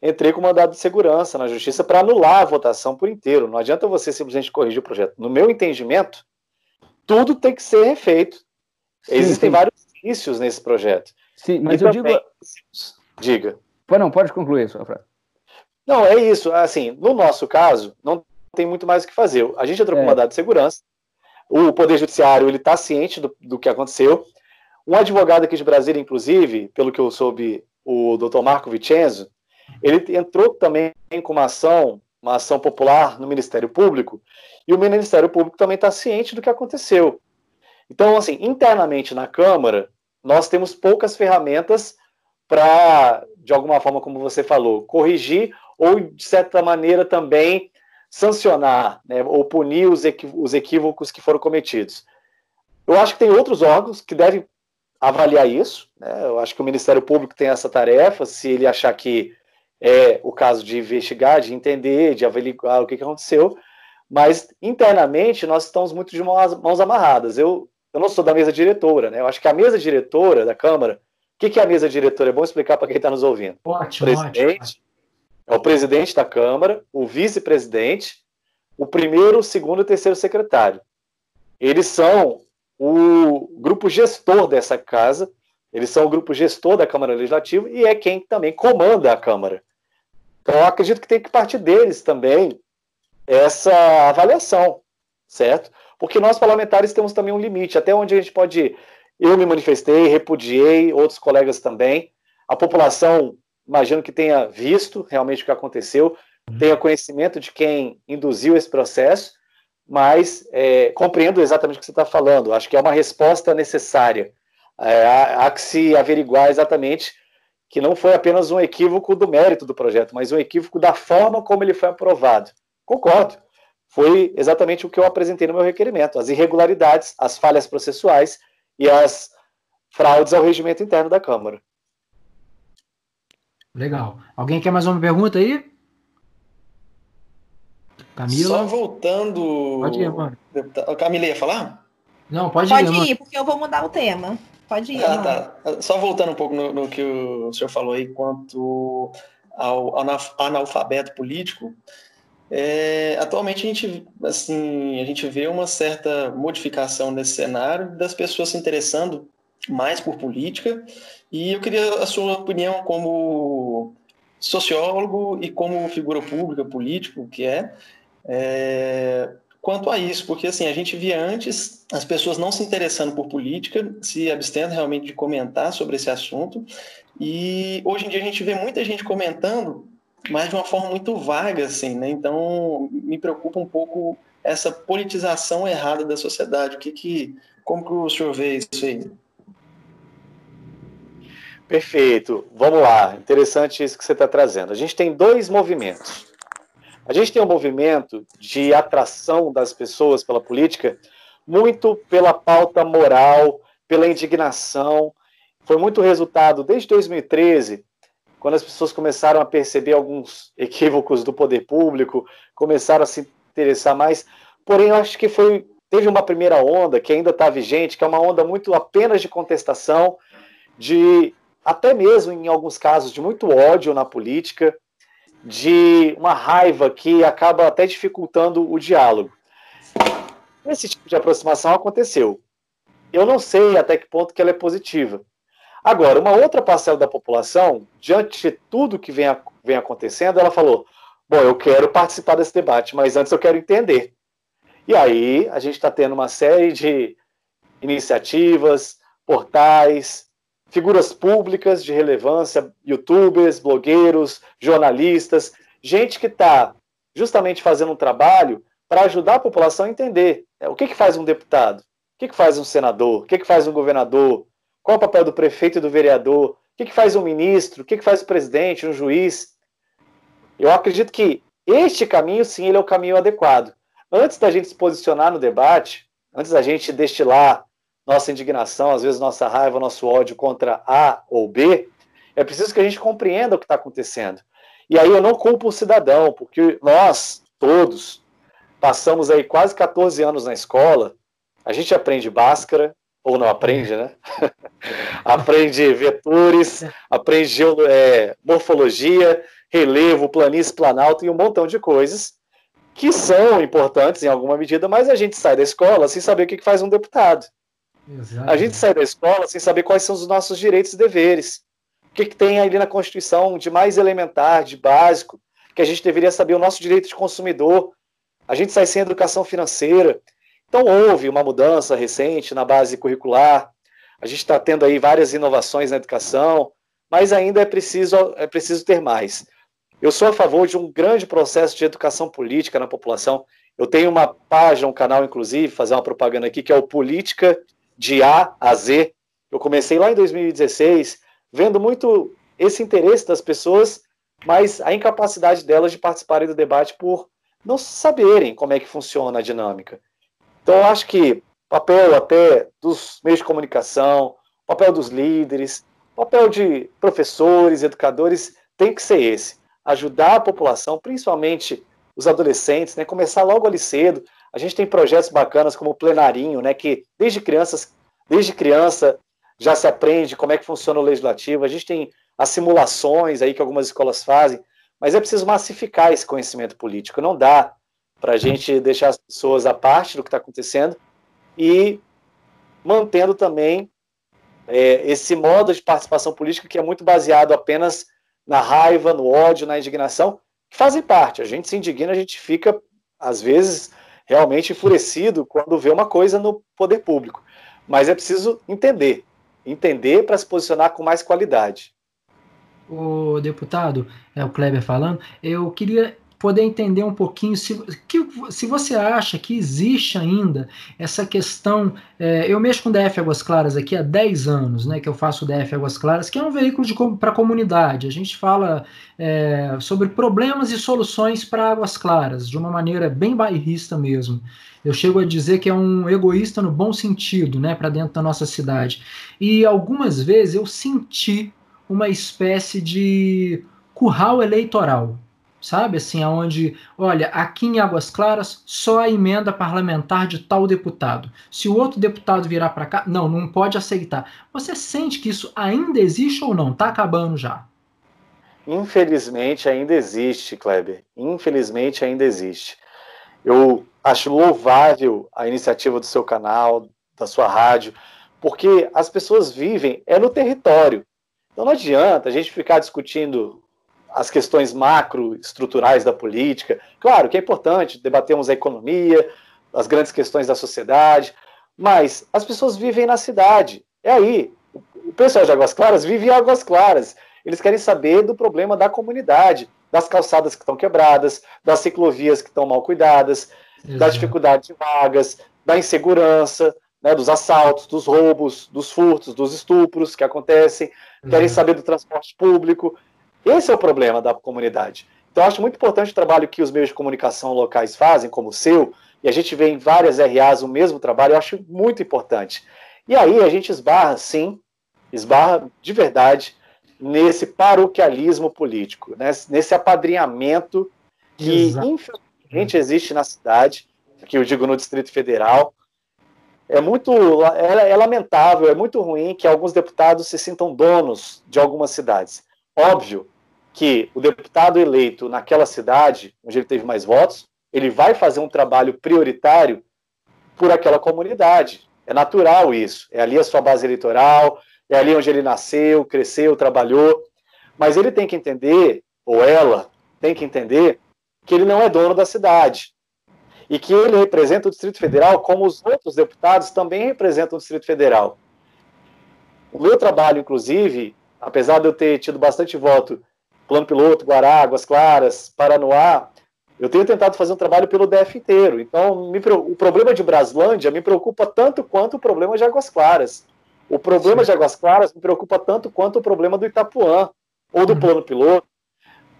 entrei com mandado de segurança na justiça para anular a votação por inteiro. Não adianta você simplesmente corrigir o projeto. No meu entendimento, tudo tem que ser refeito. Sim, Existem sim. vários vícios nesse projeto. Sim, mas e eu também... digo. Diga. Não, pode concluir sua frase. Não, é isso. Assim, no nosso caso, não tem muito mais o que fazer. A gente entrou é. com mandado de segurança. O Poder Judiciário ele está ciente do, do que aconteceu. Um advogado aqui de Brasília, inclusive, pelo que eu soube, o doutor Marco Vicenzo, ele entrou também com uma ação, uma ação popular no Ministério Público, e o Ministério Público também está ciente do que aconteceu. Então, assim, internamente na Câmara, nós temos poucas ferramentas para, de alguma forma, como você falou, corrigir ou, de certa maneira, também sancionar né, ou punir os, os equívocos que foram cometidos. Eu acho que tem outros órgãos que devem avaliar isso. Né? Eu acho que o Ministério Público tem essa tarefa, se ele achar que é o caso de investigar, de entender, de avaliar o que, que aconteceu. Mas internamente nós estamos muito de mãos, mãos amarradas. Eu, eu não sou da mesa diretora, né? Eu acho que a mesa diretora da Câmara, o que, que é a mesa diretora? É bom explicar para quem está nos ouvindo. Ótimo, presidente, ótimo. É o presidente da Câmara, o vice-presidente, o primeiro, o segundo e o terceiro secretário. Eles são o grupo gestor dessa casa, eles são o grupo gestor da Câmara Legislativa e é quem também comanda a Câmara. Então, eu acredito que tem que partir deles também essa avaliação, certo? Porque nós parlamentares temos também um limite, até onde a gente pode ir. Eu me manifestei, repudiei, outros colegas também. A população, imagino que tenha visto realmente o que aconteceu, tenha conhecimento de quem induziu esse processo, mas é, compreendo exatamente o que você está falando. Acho que é uma resposta necessária. É, há, há que se averiguar exatamente que não foi apenas um equívoco do mérito do projeto, mas um equívoco da forma como ele foi aprovado. Concordo. Foi exatamente o que eu apresentei no meu requerimento: as irregularidades, as falhas processuais e as fraudes ao regimento interno da Câmara. Legal. Alguém quer mais uma pergunta aí? Camila? Só voltando. Pode ir, mano. Camila ia falar? Não, pode, pode ir. Pode ir, porque eu vou mudar o tema. Pode ir. Ah, tá. Só voltando um pouco no, no, que o senhor falou aí quanto ao, ao analfabeto político. É, atualmente a gente, assim, a gente vê uma certa modificação nesse cenário das pessoas se interessando mais por política e eu queria a sua opinião como sociólogo e como figura pública, político que é, é quanto a isso, porque assim, a gente via antes as pessoas não se interessando por política, se abstendo realmente de comentar sobre esse assunto, e hoje em dia a gente vê muita gente comentando mas de uma forma muito vaga, assim, né? Então, me preocupa um pouco essa politização errada da sociedade. O que que, como que o senhor vê isso aí? Perfeito. Vamos lá. Interessante isso que você está trazendo. A gente tem dois movimentos. A gente tem um movimento de atração das pessoas pela política, muito pela pauta moral, pela indignação. Foi muito resultado desde 2013 quando as pessoas começaram a perceber alguns (laughs) equívocos do poder público, começaram a se interessar mais. Porém, eu acho que foi teve uma primeira onda que ainda está vigente, que é uma onda muito apenas de contestação, de até mesmo em alguns casos de muito ódio na política, de uma raiva que acaba até dificultando o diálogo. Esse tipo de aproximação aconteceu. Eu não sei até que ponto que ela é positiva. Agora, uma outra parcela da população, diante de tudo que vem, vem acontecendo, ela falou: Bom, eu quero participar desse debate, mas antes eu quero entender. E aí a gente está tendo uma série de iniciativas, portais, figuras públicas de relevância, youtubers, blogueiros, jornalistas, gente que está justamente fazendo um trabalho para ajudar a população a entender né, o que, que faz um deputado, o que, que faz um senador, o que, que faz um governador, qual o papel do prefeito e do vereador? O que, que faz um ministro? O que, que faz o presidente, um juiz? Eu acredito que este caminho, sim, ele é o caminho adequado. Antes da gente se posicionar no debate, antes da gente destilar nossa indignação, às vezes nossa raiva, nosso ódio contra A ou B, é preciso que a gente compreenda o que está acontecendo. E aí eu não culpo o cidadão, porque nós, todos, passamos aí quase 14 anos na escola, a gente aprende Bhaskara, ou não aprende, né? (laughs) aprende vetores, aprende é, morfologia, relevo, planície, planalto e um montão de coisas que são importantes em alguma medida, mas a gente sai da escola sem saber o que faz um deputado. Exato. A gente sai da escola sem saber quais são os nossos direitos e deveres. O que, que tem ali na Constituição de mais elementar, de básico, que a gente deveria saber o nosso direito de consumidor. A gente sai sem educação financeira. Então, houve uma mudança recente na base curricular, a gente está tendo aí várias inovações na educação, mas ainda é preciso, é preciso ter mais. Eu sou a favor de um grande processo de educação política na população. Eu tenho uma página, um canal, inclusive, fazer uma propaganda aqui, que é o Política de A a Z. Eu comecei lá em 2016, vendo muito esse interesse das pessoas, mas a incapacidade delas de participarem do debate por não saberem como é que funciona a dinâmica. Então, eu acho que papel até dos meios de comunicação, papel dos líderes, papel de professores, educadores, tem que ser esse: ajudar a população, principalmente os adolescentes, né? Começar logo ali cedo. A gente tem projetos bacanas como o Plenarinho, né? Que desde crianças, desde criança já se aprende como é que funciona o legislativo. A gente tem as simulações aí que algumas escolas fazem, mas é preciso massificar esse conhecimento político. Não dá para a gente deixar as pessoas à parte do que está acontecendo e mantendo também é, esse modo de participação política que é muito baseado apenas na raiva, no ódio, na indignação, que fazem parte. A gente se indigna, a gente fica, às vezes, realmente enfurecido quando vê uma coisa no poder público. Mas é preciso entender, entender para se posicionar com mais qualidade. O deputado, é o Kleber falando, eu queria poder entender um pouquinho se, que, se você acha que existe ainda essa questão. É, eu mexo com DF Águas Claras aqui há 10 anos, né, que eu faço DF Águas Claras, que é um veículo para a comunidade. A gente fala é, sobre problemas e soluções para Águas Claras, de uma maneira bem bairrista mesmo. Eu chego a dizer que é um egoísta no bom sentido, né, para dentro da nossa cidade. E algumas vezes eu senti uma espécie de curral eleitoral sabe? Assim, aonde, olha, aqui em Águas Claras só a emenda parlamentar de tal deputado. Se o outro deputado virar para cá, não, não pode aceitar. Você sente que isso ainda existe ou não? Tá acabando já? Infelizmente ainda existe, Kleber. Infelizmente ainda existe. Eu acho louvável a iniciativa do seu canal, da sua rádio, porque as pessoas vivem é no território. Então não adianta a gente ficar discutindo as questões macro estruturais da política. Claro que é importante debatermos a economia, as grandes questões da sociedade, mas as pessoas vivem na cidade. É aí. O pessoal de Águas Claras vive em Águas Claras. Eles querem saber do problema da comunidade, das calçadas que estão quebradas, das ciclovias que estão mal cuidadas, Exato. da dificuldade de vagas, da insegurança, né, dos assaltos, dos roubos, dos furtos, dos estupros que acontecem, querem saber do transporte público, esse é o problema da comunidade. Então, acho muito importante o trabalho que os meios de comunicação locais fazem, como o seu, e a gente vê em várias RAs o mesmo trabalho, eu acho muito importante. E aí a gente esbarra, sim, esbarra de verdade nesse paroquialismo político, né? nesse apadrinhamento que, Exato. infelizmente, existe na cidade, que eu digo no Distrito Federal. É muito é, é lamentável, é muito ruim que alguns deputados se sintam donos de algumas cidades. Óbvio que o deputado eleito naquela cidade, onde ele teve mais votos, ele vai fazer um trabalho prioritário por aquela comunidade. É natural isso. É ali a sua base eleitoral, é ali onde ele nasceu, cresceu, trabalhou. Mas ele tem que entender, ou ela tem que entender, que ele não é dono da cidade. E que ele representa o Distrito Federal como os outros deputados também representam o Distrito Federal. O meu trabalho, inclusive, apesar de eu ter tido bastante voto, Plano Piloto, Guará, Águas Claras, Paranoá, eu tenho tentado fazer um trabalho pelo DF inteiro. Então, me, o problema de Braslândia me preocupa tanto quanto o problema de Águas Claras. O problema Sim. de Águas Claras me preocupa tanto quanto o problema do Itapuã ou do uhum. Plano Piloto.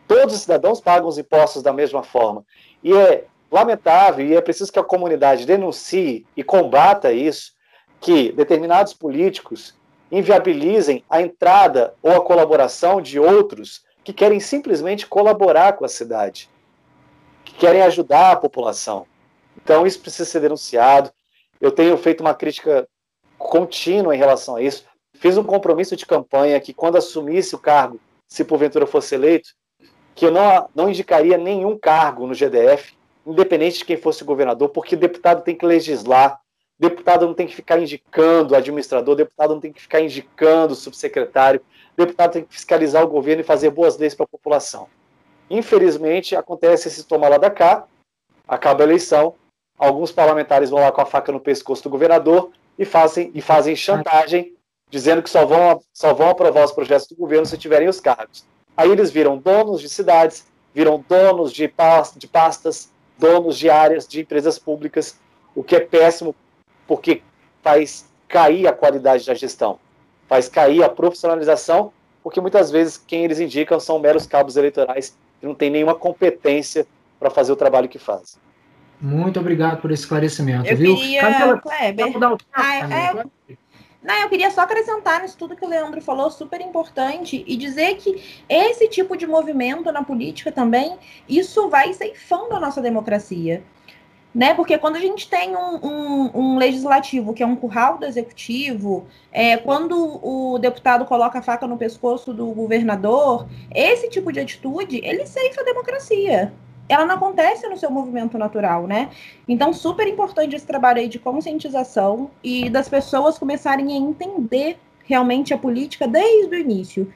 Todos os cidadãos pagam os impostos da mesma forma. E é lamentável e é preciso que a comunidade denuncie e combata isso, que determinados políticos inviabilizem a entrada ou a colaboração de outros que querem simplesmente colaborar com a cidade, que querem ajudar a população. Então, isso precisa ser denunciado. Eu tenho feito uma crítica contínua em relação a isso. Fiz um compromisso de campanha que, quando assumisse o cargo, se porventura fosse eleito, que eu não, não indicaria nenhum cargo no GDF, independente de quem fosse o governador, porque deputado tem que legislar, Deputado não tem que ficar indicando administrador, deputado não tem que ficar indicando subsecretário, deputado tem que fiscalizar o governo e fazer boas leis para a população. Infelizmente, acontece esse toma lá da cá, acaba a eleição, alguns parlamentares vão lá com a faca no pescoço do governador e fazem, e fazem chantagem, dizendo que só vão, só vão aprovar os projetos do governo se tiverem os cargos. Aí eles viram donos de cidades, viram donos de pastas, donos de áreas de empresas públicas, o que é péssimo porque faz cair a qualidade da gestão, faz cair a profissionalização, porque muitas vezes quem eles indicam são meros cabos eleitorais que não têm nenhuma competência para fazer o trabalho que fazem. Muito obrigado por esse esclarecimento, eu viu? Queria, Camila, Kleber, ah, é, Não, eu queria só acrescentar nisso tudo que o Leandro falou, super importante, e dizer que esse tipo de movimento na política também, isso vai ceifando a nossa democracia. Né? Porque quando a gente tem um, um, um legislativo que é um curral do executivo, é, quando o deputado coloca a faca no pescoço do governador, esse tipo de atitude, ele ceifa a democracia ela não acontece no seu movimento natural, né? Então, super importante esse trabalho aí de conscientização e das pessoas começarem a entender realmente a política desde o início,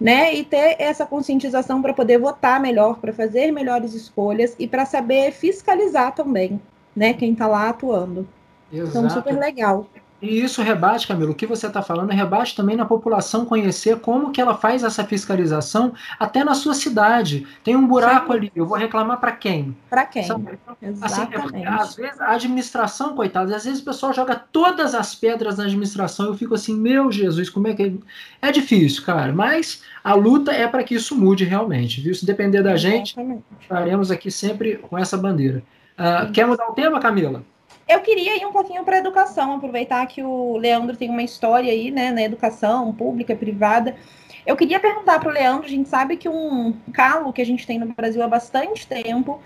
né? E ter essa conscientização para poder votar melhor, para fazer melhores escolhas e para saber fiscalizar também, né? Quem está lá atuando. Exato. Então, super legal. E isso rebate, Camilo, o que você está falando, rebate também na população conhecer como que ela faz essa fiscalização até na sua cidade. Tem um buraco Sim. ali, eu vou reclamar para quem? Para quem? Sabe? Assim, é às vezes a administração, coitada, às vezes o pessoal joga todas as pedras na administração, eu fico assim, meu Jesus, como é que é? É difícil, cara, mas a luta é para que isso mude realmente, viu? Se depender da gente, estaremos aqui sempre com essa bandeira. Uh, quer mudar o tema, Camila? Eu queria ir um pouquinho para a educação, aproveitar que o Leandro tem uma história aí, né, na educação pública, privada. Eu queria perguntar para o Leandro, a gente sabe que um calo que a gente tem no Brasil há bastante tempo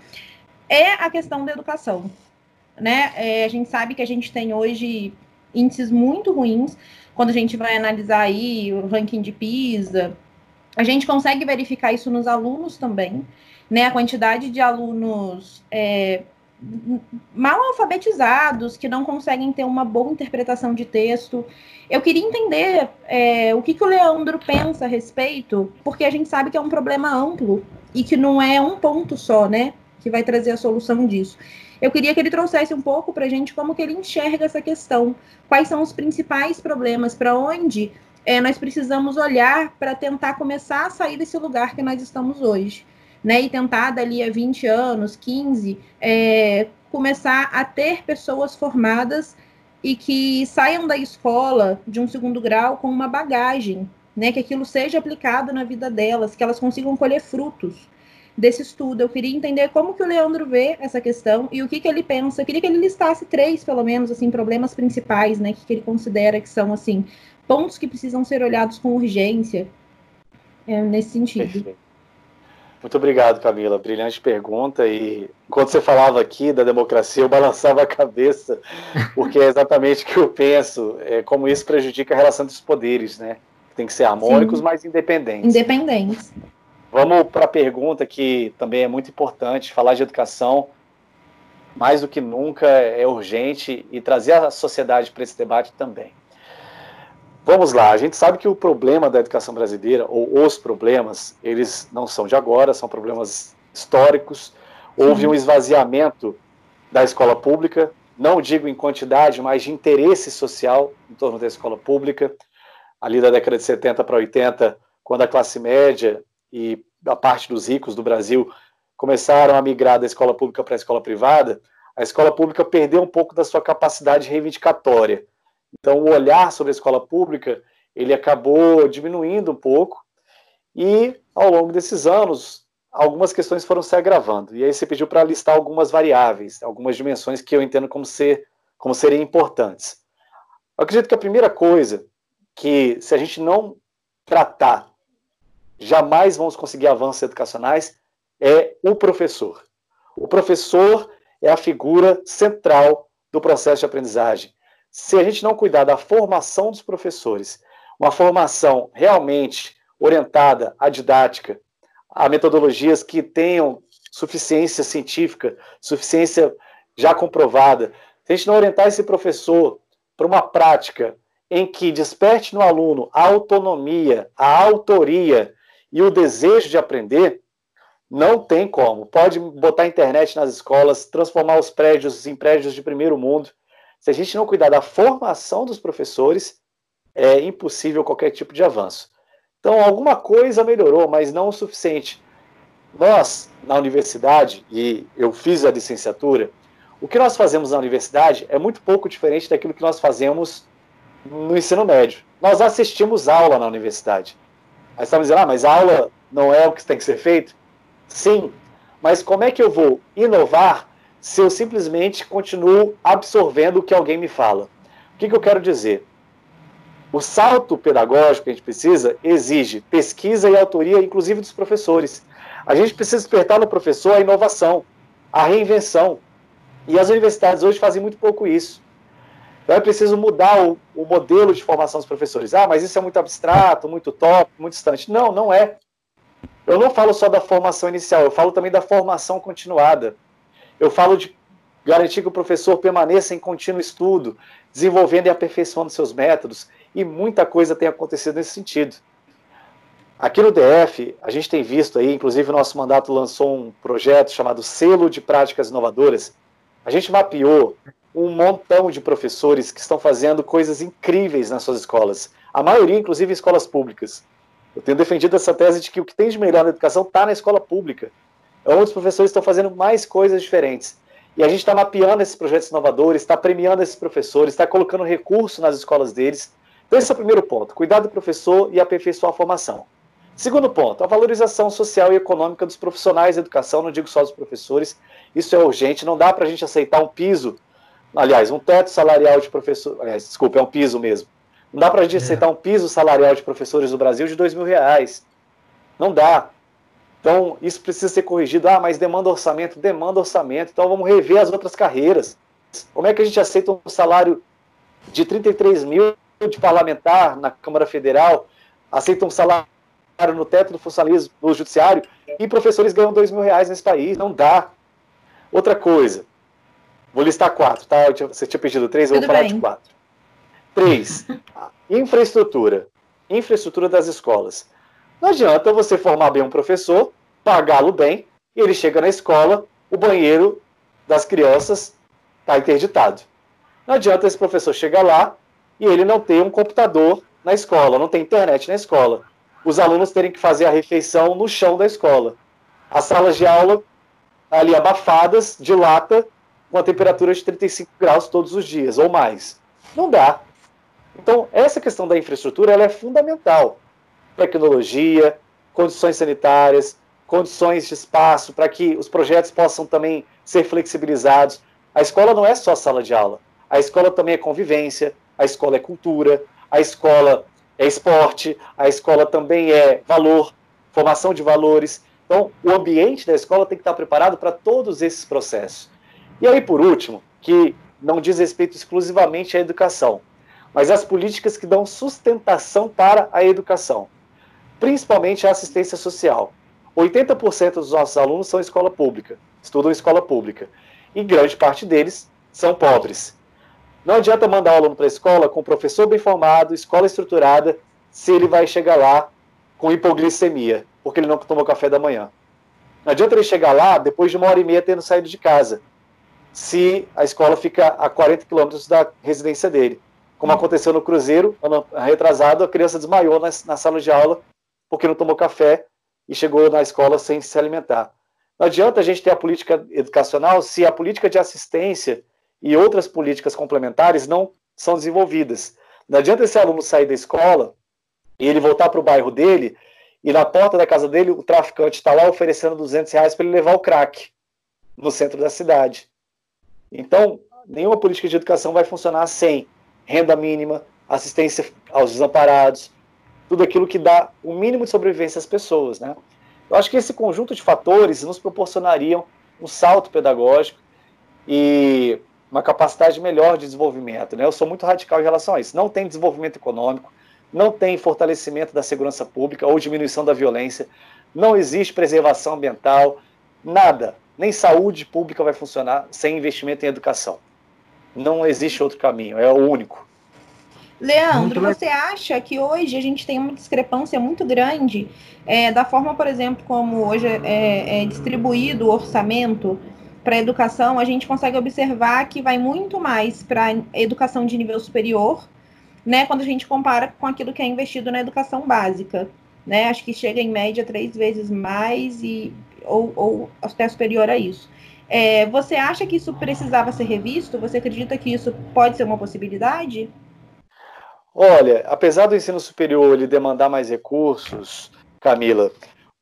é a questão da educação, né? É, a gente sabe que a gente tem hoje índices muito ruins quando a gente vai analisar aí o ranking de PISA. A gente consegue verificar isso nos alunos também, né? A quantidade de alunos é, mal alfabetizados, que não conseguem ter uma boa interpretação de texto. Eu queria entender é, o que, que o Leandro pensa a respeito, porque a gente sabe que é um problema amplo e que não é um ponto só, né, que vai trazer a solução disso. Eu queria que ele trouxesse um pouco para a gente como que ele enxerga essa questão, quais são os principais problemas, para onde é, nós precisamos olhar para tentar começar a sair desse lugar que nós estamos hoje né, e tentar dali a 20 anos, 15, é, começar a ter pessoas formadas e que saiam da escola de um segundo grau com uma bagagem, né, que aquilo seja aplicado na vida delas, que elas consigam colher frutos desse estudo. Eu queria entender como que o Leandro vê essa questão e o que, que ele pensa. Eu queria que ele listasse três, pelo menos, assim, problemas principais, né, que, que ele considera que são, assim, pontos que precisam ser olhados com urgência é, nesse sentido. Perfeito. Muito obrigado, Camila. Brilhante pergunta. E enquanto você falava aqui da democracia, eu balançava a cabeça, (laughs) porque é exatamente o que eu penso, é como isso prejudica a relação dos poderes, né? Tem que ser harmônicos, Sim. mas independentes. Independentes. Vamos para a pergunta que também é muito importante, falar de educação. Mais do que nunca é urgente e trazer a sociedade para esse debate também. Vamos lá, a gente sabe que o problema da educação brasileira, ou os problemas, eles não são de agora, são problemas históricos. Houve um esvaziamento da escola pública, não digo em quantidade, mas de interesse social em torno da escola pública. Ali da década de 70 para 80, quando a classe média e a parte dos ricos do Brasil começaram a migrar da escola pública para a escola privada, a escola pública perdeu um pouco da sua capacidade reivindicatória então, o olhar sobre a escola pública ele acabou diminuindo um pouco e, ao longo desses anos, algumas questões foram se agravando. E aí você pediu para listar algumas variáveis, algumas dimensões que eu entendo como, ser, como serem importantes. Eu acredito que a primeira coisa que, se a gente não tratar, jamais vamos conseguir avanços educacionais, é o professor. O professor é a figura central do processo de aprendizagem se a gente não cuidar da formação dos professores, uma formação realmente orientada à didática, a metodologias que tenham suficiência científica, suficiência já comprovada, se a gente não orientar esse professor para uma prática em que desperte no aluno a autonomia, a autoria e o desejo de aprender, não tem como. Pode botar internet nas escolas, transformar os prédios em prédios de primeiro mundo, se a gente não cuidar da formação dos professores, é impossível qualquer tipo de avanço. Então, alguma coisa melhorou, mas não o suficiente. Nós, na universidade, e eu fiz a licenciatura, o que nós fazemos na universidade é muito pouco diferente daquilo que nós fazemos no ensino médio. Nós assistimos aula na universidade. Aí estamos dizendo, ah, mas a aula não é o que tem que ser feito? Sim, mas como é que eu vou inovar se eu simplesmente continuo absorvendo o que alguém me fala. O que, que eu quero dizer? O salto pedagógico que a gente precisa exige pesquisa e autoria, inclusive dos professores. A gente precisa despertar no professor a inovação, a reinvenção. E as universidades hoje fazem muito pouco isso. Então é preciso mudar o, o modelo de formação dos professores. Ah, mas isso é muito abstrato, muito top, muito distante. Não, não é. Eu não falo só da formação inicial, eu falo também da formação continuada. Eu falo de garantir que o professor permaneça em contínuo estudo, desenvolvendo e aperfeiçoando seus métodos, e muita coisa tem acontecido nesse sentido. Aqui no DF, a gente tem visto aí, inclusive o nosso mandato lançou um projeto chamado Selo de Práticas Inovadoras. A gente mapeou um montão de professores que estão fazendo coisas incríveis nas suas escolas. A maioria, inclusive, escolas públicas. Eu tenho defendido essa tese de que o que tem de melhor na educação está na escola pública. É onde os professores estão fazendo mais coisas diferentes. E a gente está mapeando esses projetos inovadores, está premiando esses professores, está colocando recurso nas escolas deles. Então, esse é o primeiro ponto: cuidar do professor e aperfeiçoar a formação. Segundo ponto, a valorização social e econômica dos profissionais da educação, não digo só dos professores, isso é urgente, não dá para a gente aceitar um piso, aliás, um teto salarial de professor, aliás, desculpa, é um piso mesmo. Não dá para a gente é. aceitar um piso salarial de professores do Brasil de dois mil reais. Não dá. Então, isso precisa ser corrigido. Ah, mas demanda orçamento, demanda orçamento. Então, vamos rever as outras carreiras. Como é que a gente aceita um salário de 33 mil de parlamentar na Câmara Federal, aceita um salário no teto do funcionalismo no judiciário e professores ganham dois mil reais nesse país? Não dá. Outra coisa, vou listar quatro, tá? Você tinha pedido três, eu vou falar bem. de quatro. Três, (laughs) infraestrutura. Infraestrutura das escolas. Não adianta você formar bem um professor, pagá-lo bem, e ele chega na escola, o banheiro das crianças está interditado. Não adianta esse professor chegar lá e ele não ter um computador na escola, não tem internet na escola. Os alunos terem que fazer a refeição no chão da escola. As salas de aula ali abafadas, de lata, com a temperatura de 35 graus todos os dias, ou mais. Não dá. Então, essa questão da infraestrutura ela é fundamental tecnologia, condições sanitárias, condições de espaço para que os projetos possam também ser flexibilizados. A escola não é só sala de aula, a escola também é convivência, a escola é cultura, a escola é esporte, a escola também é valor, formação de valores. Então, o ambiente da escola tem que estar preparado para todos esses processos. E aí, por último, que não diz respeito exclusivamente à educação, mas às políticas que dão sustentação para a educação principalmente a assistência social. 80% dos nossos alunos são escola pública, estudam escola pública, e grande parte deles são pobres. Não adianta mandar o aluno para a escola com professor bem formado, escola estruturada, se ele vai chegar lá com hipoglicemia, porque ele não tomou café da manhã. Não adianta ele chegar lá depois de uma hora e meia tendo saído de casa, se a escola fica a 40 quilômetros da residência dele. Como aconteceu no Cruzeiro, ano retrasado, a criança desmaiou na, na sala de aula porque não tomou café e chegou na escola sem se alimentar. Não adianta a gente ter a política educacional se a política de assistência e outras políticas complementares não são desenvolvidas. Não adianta esse aluno sair da escola e ele voltar para o bairro dele e na porta da casa dele o traficante está lá oferecendo 200 reais para ele levar o crack no centro da cidade. Então, nenhuma política de educação vai funcionar sem renda mínima, assistência aos desamparados, tudo aquilo que dá o mínimo de sobrevivência às pessoas, né? Eu acho que esse conjunto de fatores nos proporcionariam um salto pedagógico e uma capacidade melhor de desenvolvimento, né? Eu sou muito radical em relação a isso. Não tem desenvolvimento econômico, não tem fortalecimento da segurança pública ou diminuição da violência, não existe preservação ambiental, nada, nem saúde pública vai funcionar sem investimento em educação. Não existe outro caminho, é o único. Leandro, você acha que hoje a gente tem uma discrepância muito grande é, da forma, por exemplo, como hoje é, é distribuído o orçamento para a educação? A gente consegue observar que vai muito mais para a educação de nível superior, né? Quando a gente compara com aquilo que é investido na educação básica, né? Acho que chega em média três vezes mais e ou, ou até superior a isso. É, você acha que isso precisava ser revisto? Você acredita que isso pode ser uma possibilidade? Olha, apesar do ensino superior ele demandar mais recursos, Camila,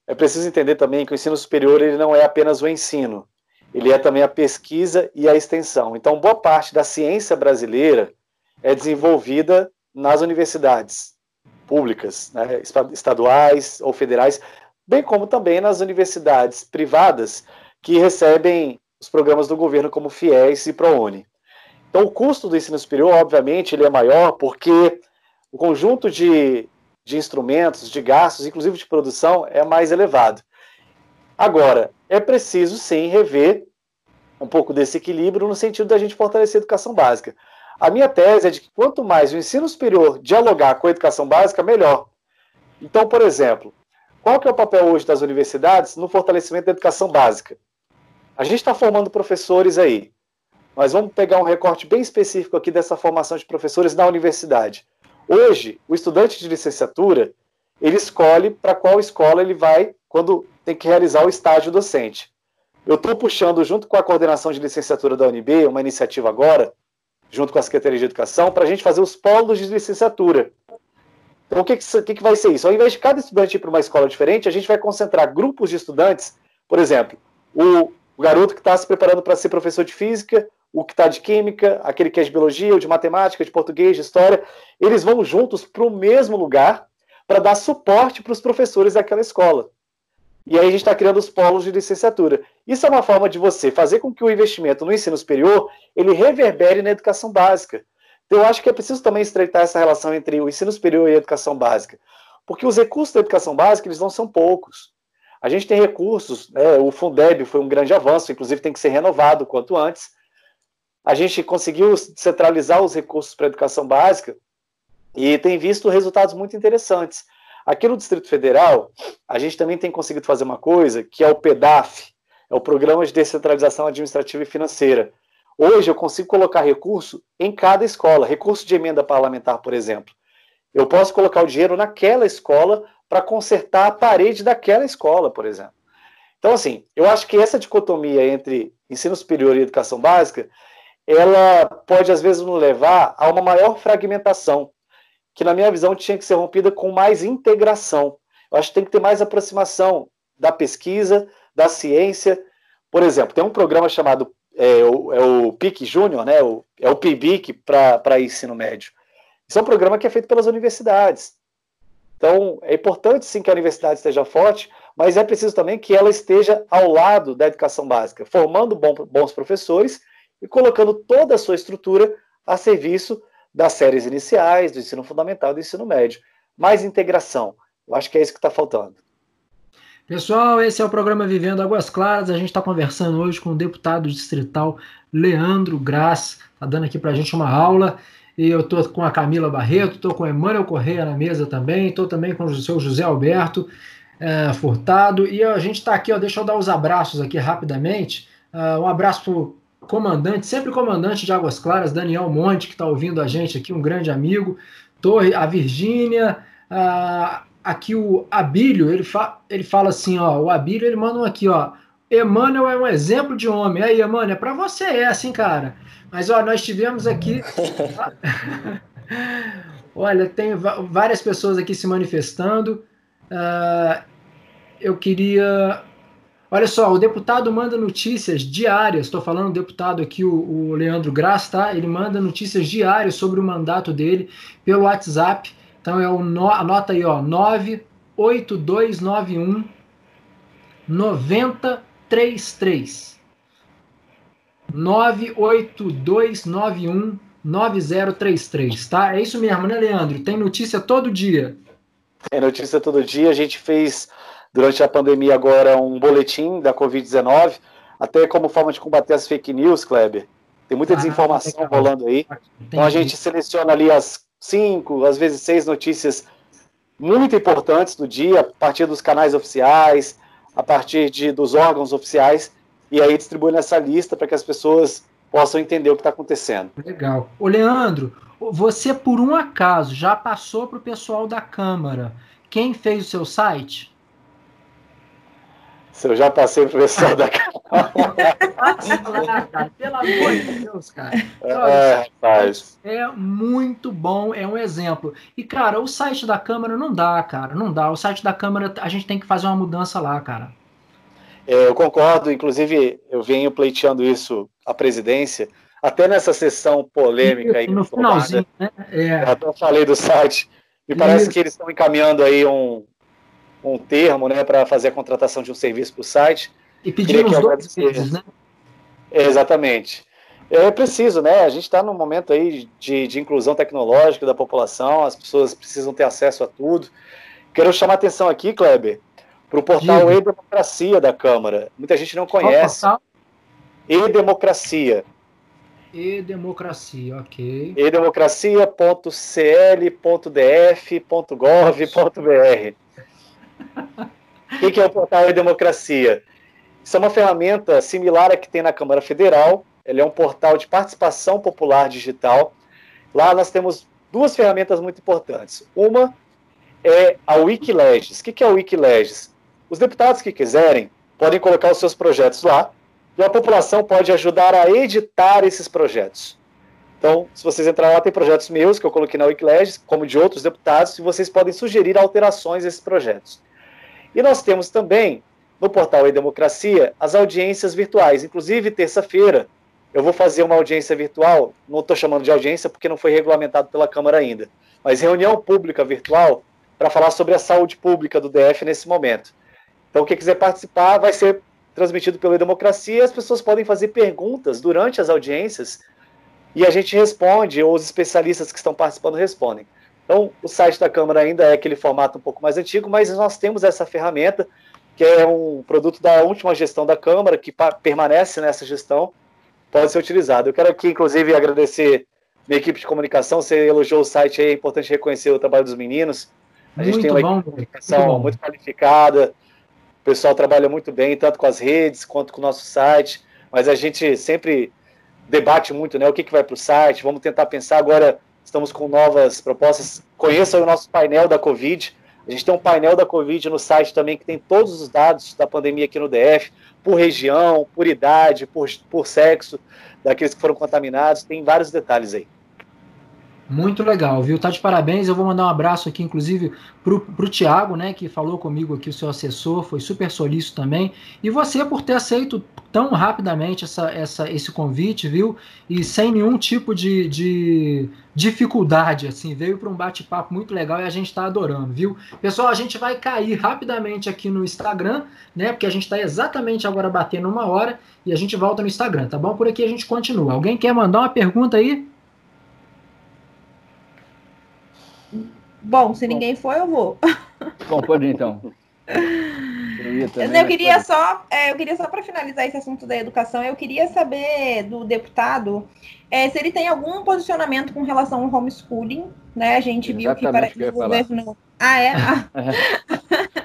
é preciso entender também que o ensino superior ele não é apenas o ensino, ele é também a pesquisa e a extensão. Então, boa parte da ciência brasileira é desenvolvida nas universidades públicas, né, estaduais ou federais, bem como também nas universidades privadas que recebem os programas do governo como FIES e ProUni. Então, o custo do ensino superior, obviamente, ele é maior porque o conjunto de, de instrumentos, de gastos, inclusive de produção, é mais elevado. Agora, é preciso sim rever um pouco desse equilíbrio no sentido da gente fortalecer a educação básica. A minha tese é de que quanto mais o ensino superior dialogar com a educação básica, melhor. Então, por exemplo, qual que é o papel hoje das universidades no fortalecimento da educação básica? A gente está formando professores aí, mas vamos pegar um recorte bem específico aqui dessa formação de professores na universidade. Hoje, o estudante de licenciatura, ele escolhe para qual escola ele vai quando tem que realizar o estágio docente. Eu estou puxando, junto com a coordenação de licenciatura da UNB, uma iniciativa agora, junto com a Secretaria de Educação, para a gente fazer os polos de licenciatura. Então, o que, que, que vai ser isso? Ao invés de cada estudante ir para uma escola diferente, a gente vai concentrar grupos de estudantes, por exemplo, o, o garoto que está se preparando para ser professor de física, o que está de química, aquele que é de biologia, ou de matemática, de português, de história, eles vão juntos para o mesmo lugar para dar suporte para os professores daquela escola. E aí a gente está criando os polos de licenciatura. Isso é uma forma de você fazer com que o investimento no ensino superior ele reverbere na educação básica. Então, eu acho que é preciso também estreitar essa relação entre o ensino superior e a educação básica, porque os recursos da educação básica eles não são poucos. A gente tem recursos, né, o Fundeb foi um grande avanço, inclusive tem que ser renovado quanto antes. A gente conseguiu centralizar os recursos para a educação básica e tem visto resultados muito interessantes. Aqui no Distrito Federal, a gente também tem conseguido fazer uma coisa que é o PEDAF, é o Programa de Descentralização Administrativa e Financeira. Hoje eu consigo colocar recurso em cada escola, recurso de emenda parlamentar, por exemplo. Eu posso colocar o dinheiro naquela escola para consertar a parede daquela escola, por exemplo. Então, assim, eu acho que essa dicotomia entre ensino superior e educação básica, ela pode, às vezes, nos levar a uma maior fragmentação que na minha visão tinha que ser rompida com mais integração. Eu acho que tem que ter mais aproximação da pesquisa, da ciência. Por exemplo, tem um programa chamado é, o, é o PIC Júnior, né? É o PIBIC para ensino médio. Isso é um programa que é feito pelas universidades. Então, é importante sim que a universidade esteja forte, mas é preciso também que ela esteja ao lado da educação básica, formando bons professores e colocando toda a sua estrutura a serviço das séries iniciais, do ensino fundamental do ensino médio. Mais integração. Eu acho que é isso que está faltando. Pessoal, esse é o programa Vivendo Águas Claras. A gente está conversando hoje com o deputado distrital Leandro Graz. Está dando aqui para a gente uma aula. E eu estou com a Camila Barreto, estou com o Emmanuel Correia na mesa também, estou também com o seu José Alberto é, Furtado. E a gente está aqui, ó, deixa eu dar os abraços aqui rapidamente. Uh, um abraço comandante, sempre comandante de Águas Claras, Daniel Monte, que está ouvindo a gente aqui, um grande amigo, Torre, a Virgínia, aqui o Abílio, ele, fa, ele fala assim, ó, o Abílio, ele manda um aqui, ó, Emmanuel é um exemplo de homem. Aí, Emmanuel, é para você é assim, cara. Mas, ó, nós tivemos aqui... (laughs) Olha, tem várias pessoas aqui se manifestando. Uh, eu queria Olha só, o deputado manda notícias diárias. Estou falando do deputado aqui, o, o Leandro Graça, tá? Ele manda notícias diárias sobre o mandato dele pelo WhatsApp. Então é o no, anota aí, ó, 98291 9033. 98291 9033, tá? É isso mesmo, né, Leandro? Tem notícia todo dia. Tem notícia todo dia. A gente fez durante a pandemia agora um boletim da Covid-19, até como forma de combater as fake news, Kleber. Tem muita ah, desinformação rolando aí. Então a gente seleciona ali as cinco, às vezes seis notícias muito importantes do dia, a partir dos canais oficiais, a partir de, dos órgãos oficiais, e aí distribui nessa lista para que as pessoas possam entender o que está acontecendo. Legal. Ô Leandro, você por um acaso já passou para o pessoal da Câmara quem fez o seu site? Se eu já passei pro pessoal da (laughs) Pelo amor de Deus, cara. É, rapaz. é muito bom, é um exemplo. E, cara, o site da Câmara não dá, cara. Não dá. O site da Câmara, a gente tem que fazer uma mudança lá, cara. É, eu concordo, inclusive, eu venho pleiteando isso à presidência até nessa sessão polêmica aí. No finalzinho, né? É. Eu até falei do site. Me parece Isso. que eles estão encaminhando aí um, um termo né, para fazer a contratação de um serviço para o site. E pedindo os dois meses, né? É, exatamente. É preciso, né? A gente está num momento aí de, de inclusão tecnológica da população, as pessoas precisam ter acesso a tudo. Quero chamar a atenção aqui, Kleber, para o portal E-Democracia da Câmara. Muita gente não conhece. E-Democracia. E-Democracia, ok. E-democracia.cl.df.gov.br. O que é o portal E-Democracia? Isso é uma ferramenta similar à que tem na Câmara Federal. Ele é um portal de participação popular digital. Lá nós temos duas ferramentas muito importantes. Uma é a Wikileges. O que é a Wikileges? Os deputados que quiserem podem colocar os seus projetos lá e a população pode ajudar a editar esses projetos. Então, se vocês entrarem lá, tem projetos meus que eu coloquei na Wikileges, como de outros deputados, e vocês podem sugerir alterações a esses projetos. E nós temos também, no portal e Democracia, as audiências virtuais. Inclusive, terça-feira, eu vou fazer uma audiência virtual, não estou chamando de audiência porque não foi regulamentado pela Câmara ainda, mas reunião pública virtual para falar sobre a saúde pública do DF nesse momento. Então, quem quiser participar, vai ser transmitido pela Democracia. As pessoas podem fazer perguntas durante as audiências e a gente responde, ou os especialistas que estão participando respondem. Então, o site da Câmara ainda é aquele formato um pouco mais antigo, mas nós temos essa ferramenta, que é um produto da última gestão da Câmara, que permanece nessa gestão, pode ser utilizado. Eu quero aqui, inclusive, agradecer minha equipe de comunicação. Você elogiou o site aí, é importante reconhecer o trabalho dos meninos. A gente muito tem uma bom, comunicação muito, muito qualificada, o pessoal trabalha muito bem, tanto com as redes quanto com o nosso site, mas a gente sempre debate muito, né? O que, que vai para o site, vamos tentar pensar agora, estamos com novas propostas. Conheça o nosso painel da Covid. A gente tem um painel da Covid no site também que tem todos os dados da pandemia aqui no DF, por região, por idade, por, por sexo, daqueles que foram contaminados, tem vários detalhes aí. Muito legal, viu? Tá de parabéns. Eu vou mandar um abraço aqui, inclusive, pro, pro Tiago, né, que falou comigo aqui, o seu assessor, foi super solícito também. E você por ter aceito tão rapidamente essa, essa, esse convite, viu? E sem nenhum tipo de, de dificuldade, assim, veio para um bate-papo muito legal e a gente está adorando, viu? Pessoal, a gente vai cair rapidamente aqui no Instagram, né? Porque a gente está exatamente agora batendo uma hora e a gente volta no Instagram, tá bom? Por aqui a gente continua. Alguém quer mandar uma pergunta aí? Bom, se ninguém for, eu vou. Bom, pode ir então. Eu, também, eu queria só, é, eu queria só para finalizar esse assunto da educação, eu queria saber do deputado é, se ele tem algum posicionamento com relação ao homeschooling, né? A gente viu que para o governo. Ah, é? (laughs)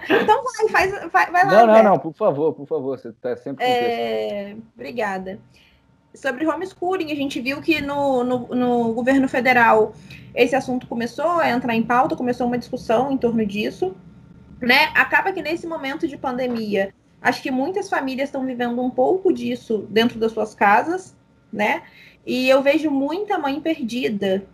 Ah. então vai, faz, vai, vai lá. Não, não, não, por favor, por favor, você está sempre. É... Obrigada. Sobre homeschooling, a gente viu que no, no, no governo federal esse assunto começou a entrar em pauta, começou uma discussão em torno disso, né? Acaba que nesse momento de pandemia, acho que muitas famílias estão vivendo um pouco disso dentro das suas casas, né? E eu vejo muita mãe perdida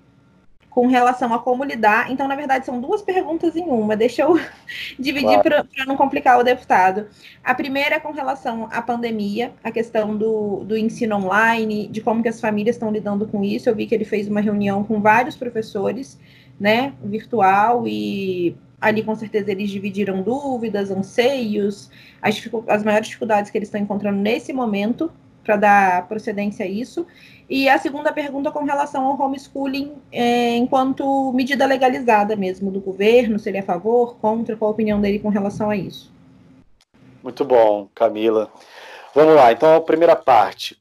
com relação a como lidar. Então, na verdade, são duas perguntas em uma. Deixa eu (laughs) dividir claro. para não complicar o deputado. A primeira é com relação à pandemia, a questão do, do ensino online, de como que as famílias estão lidando com isso. Eu vi que ele fez uma reunião com vários professores, né, virtual, e ali com certeza eles dividiram dúvidas, anseios, as, as maiores dificuldades que eles estão encontrando nesse momento para dar procedência a isso. E a segunda pergunta com relação ao homeschooling é, enquanto medida legalizada mesmo do governo, se ele é a favor, contra, qual a opinião dele com relação a isso? Muito bom, Camila. Vamos lá, então a primeira parte.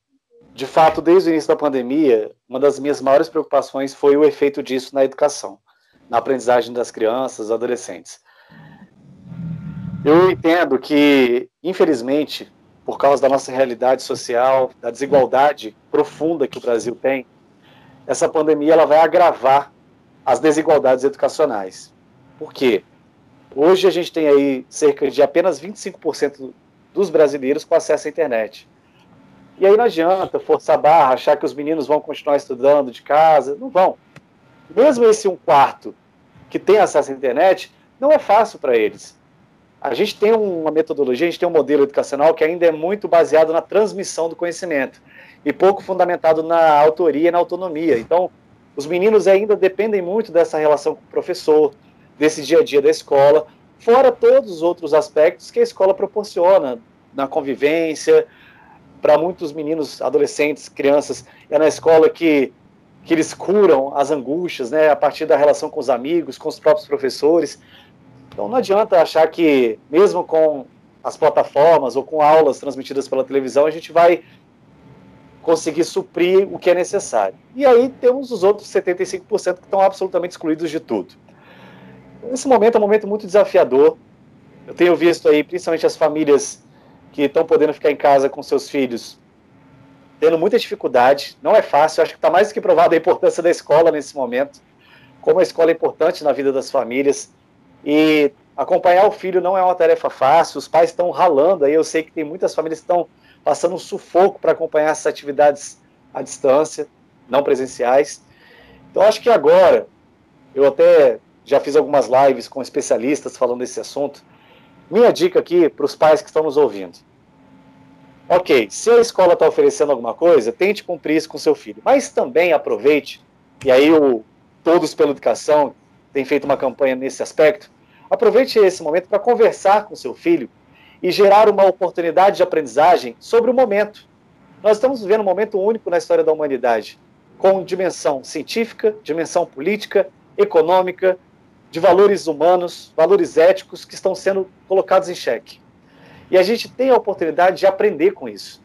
De fato, desde o início da pandemia, uma das minhas maiores preocupações foi o efeito disso na educação, na aprendizagem das crianças, adolescentes. Eu entendo que, infelizmente, por causa da nossa realidade social, da desigualdade profunda que o Brasil tem, essa pandemia ela vai agravar as desigualdades educacionais. Por quê? Hoje a gente tem aí cerca de apenas 25% dos brasileiros com acesso à internet. E aí não adianta forçar a barra, achar que os meninos vão continuar estudando de casa. Não vão. Mesmo esse um quarto que tem acesso à internet, não é fácil para eles. A gente tem uma metodologia, a gente tem um modelo educacional que ainda é muito baseado na transmissão do conhecimento e pouco fundamentado na autoria e na autonomia. Então, os meninos ainda dependem muito dessa relação com o professor, desse dia a dia da escola, fora todos os outros aspectos que a escola proporciona na convivência. Para muitos meninos, adolescentes, crianças, é na escola que, que eles curam as angústias, né, a partir da relação com os amigos, com os próprios professores. Então não adianta achar que, mesmo com as plataformas ou com aulas transmitidas pela televisão, a gente vai conseguir suprir o que é necessário. E aí temos os outros 75% que estão absolutamente excluídos de tudo. Esse momento é um momento muito desafiador. Eu tenho visto aí, principalmente as famílias que estão podendo ficar em casa com seus filhos, tendo muita dificuldade. Não é fácil, acho que está mais do que provada a importância da escola nesse momento, como a escola é importante na vida das famílias. E acompanhar o filho não é uma tarefa fácil, os pais estão ralando aí. Eu sei que tem muitas famílias que estão passando um sufoco para acompanhar essas atividades à distância, não presenciais. Então, acho que agora, eu até já fiz algumas lives com especialistas falando desse assunto. Minha dica aqui para os pais que estão nos ouvindo. Ok, se a escola está oferecendo alguma coisa, tente cumprir isso com seu filho. Mas também aproveite, e aí o Todos pela Educação, tem feito uma campanha nesse aspecto, aproveite esse momento para conversar com seu filho e gerar uma oportunidade de aprendizagem sobre o momento. Nós estamos vivendo um momento único na história da humanidade, com dimensão científica, dimensão política, econômica, de valores humanos, valores éticos que estão sendo colocados em xeque. E a gente tem a oportunidade de aprender com isso.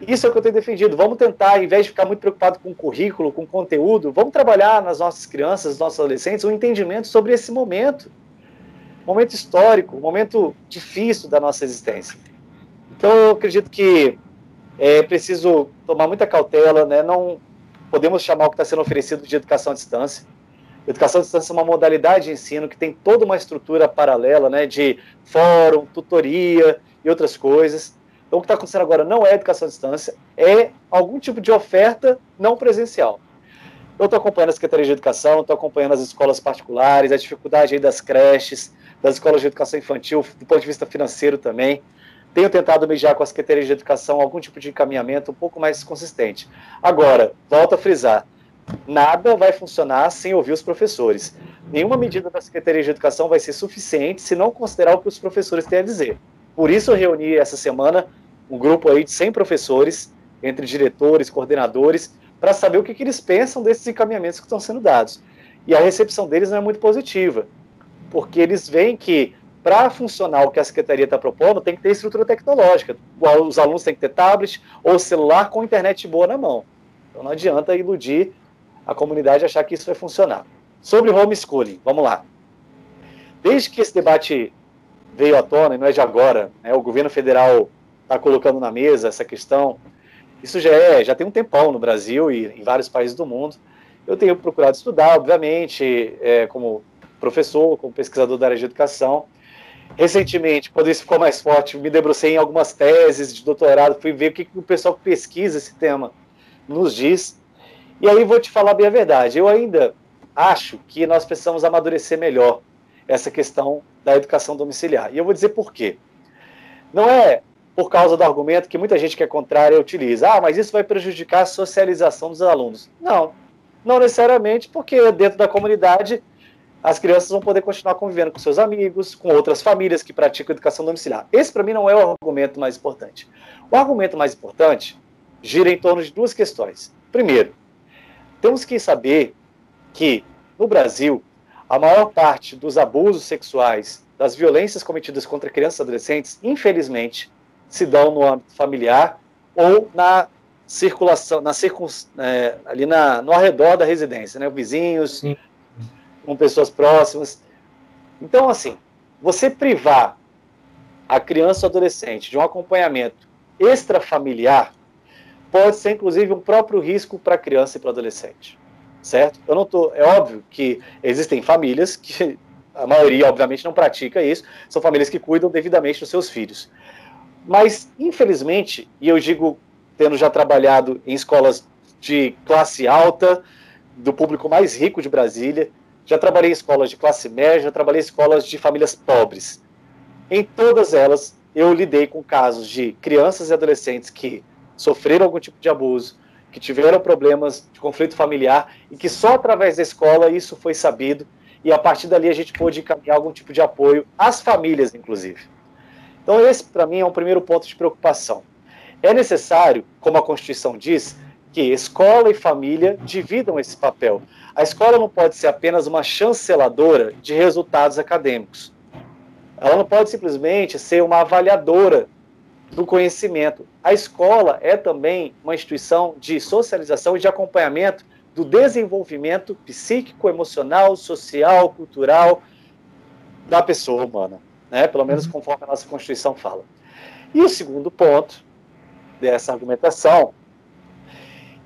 Isso é o que eu tenho defendido. Vamos tentar, ao invés de ficar muito preocupado com currículo, com conteúdo, vamos trabalhar nas nossas crianças, nos nossos adolescentes, um entendimento sobre esse momento. Momento histórico, momento difícil da nossa existência. Então, eu acredito que é preciso tomar muita cautela, né? não podemos chamar o que está sendo oferecido de educação à distância. Educação à distância é uma modalidade de ensino que tem toda uma estrutura paralela né, de fórum, tutoria e outras coisas. Então, o que está acontecendo agora não é educação à distância, é algum tipo de oferta não presencial. Eu estou acompanhando a Secretaria de Educação, estou acompanhando as escolas particulares, a dificuldade aí das creches, das escolas de educação infantil, do ponto de vista financeiro também. Tenho tentado mediar com a Secretaria de Educação algum tipo de encaminhamento um pouco mais consistente. Agora, volto a frisar, nada vai funcionar sem ouvir os professores. Nenhuma medida da Secretaria de Educação vai ser suficiente se não considerar o que os professores têm a dizer. Por isso eu reuni essa semana um grupo aí de 100 professores, entre diretores, coordenadores, para saber o que, que eles pensam desses encaminhamentos que estão sendo dados. E a recepção deles não é muito positiva, porque eles veem que para funcionar o que a secretaria está propondo, tem que ter estrutura tecnológica. Os alunos têm que ter tablet ou celular com internet boa na mão. Então não adianta iludir a comunidade achar que isso vai funcionar. Sobre homeschooling, vamos lá. Desde que esse debate veio à tona, e não é de agora, né, o governo federal está colocando na mesa essa questão. Isso já é, já tem um tempão no Brasil e em vários países do mundo. Eu tenho procurado estudar, obviamente, é, como professor, como pesquisador da área de educação. Recentemente, quando isso ficou mais forte, me debrucei em algumas teses de doutorado, fui ver o que, que o pessoal que pesquisa esse tema nos diz. E aí vou te falar bem a verdade. Eu ainda acho que nós precisamos amadurecer melhor essa questão da educação domiciliar. E eu vou dizer por quê. Não é por causa do argumento que muita gente que é contrária utiliza. Ah, mas isso vai prejudicar a socialização dos alunos. Não, não necessariamente, porque dentro da comunidade as crianças vão poder continuar convivendo com seus amigos, com outras famílias que praticam educação domiciliar. Esse, para mim, não é o argumento mais importante. O argumento mais importante gira em torno de duas questões. Primeiro, temos que saber que, no Brasil, a maior parte dos abusos sexuais, das violências cometidas contra crianças e adolescentes, infelizmente, se dão no âmbito familiar ou na circulação, na circun, é, ali na, no arredor da residência, né? Vizinhos, Sim. com pessoas próximas. Então, assim, você privar a criança ou adolescente de um acompanhamento extrafamiliar pode ser, inclusive, um próprio risco para a criança e para o adolescente certo? Eu não tô, é óbvio que existem famílias que a maioria, obviamente, não pratica isso, são famílias que cuidam devidamente dos seus filhos. Mas, infelizmente, e eu digo, tendo já trabalhado em escolas de classe alta, do público mais rico de Brasília, já trabalhei em escolas de classe média, já trabalhei em escolas de famílias pobres. Em todas elas, eu lidei com casos de crianças e adolescentes que sofreram algum tipo de abuso, que tiveram problemas de conflito familiar e que só através da escola isso foi sabido e a partir dali a gente pôde encaminhar algum tipo de apoio às famílias, inclusive. Então, esse para mim é um primeiro ponto de preocupação. É necessário, como a Constituição diz, que escola e família dividam esse papel. A escola não pode ser apenas uma chanceladora de resultados acadêmicos. Ela não pode simplesmente ser uma avaliadora do conhecimento. A escola é também uma instituição de socialização e de acompanhamento do desenvolvimento psíquico, emocional, social, cultural da pessoa humana, né? Pelo menos uhum. conforme a nossa Constituição fala. E o segundo ponto dessa argumentação,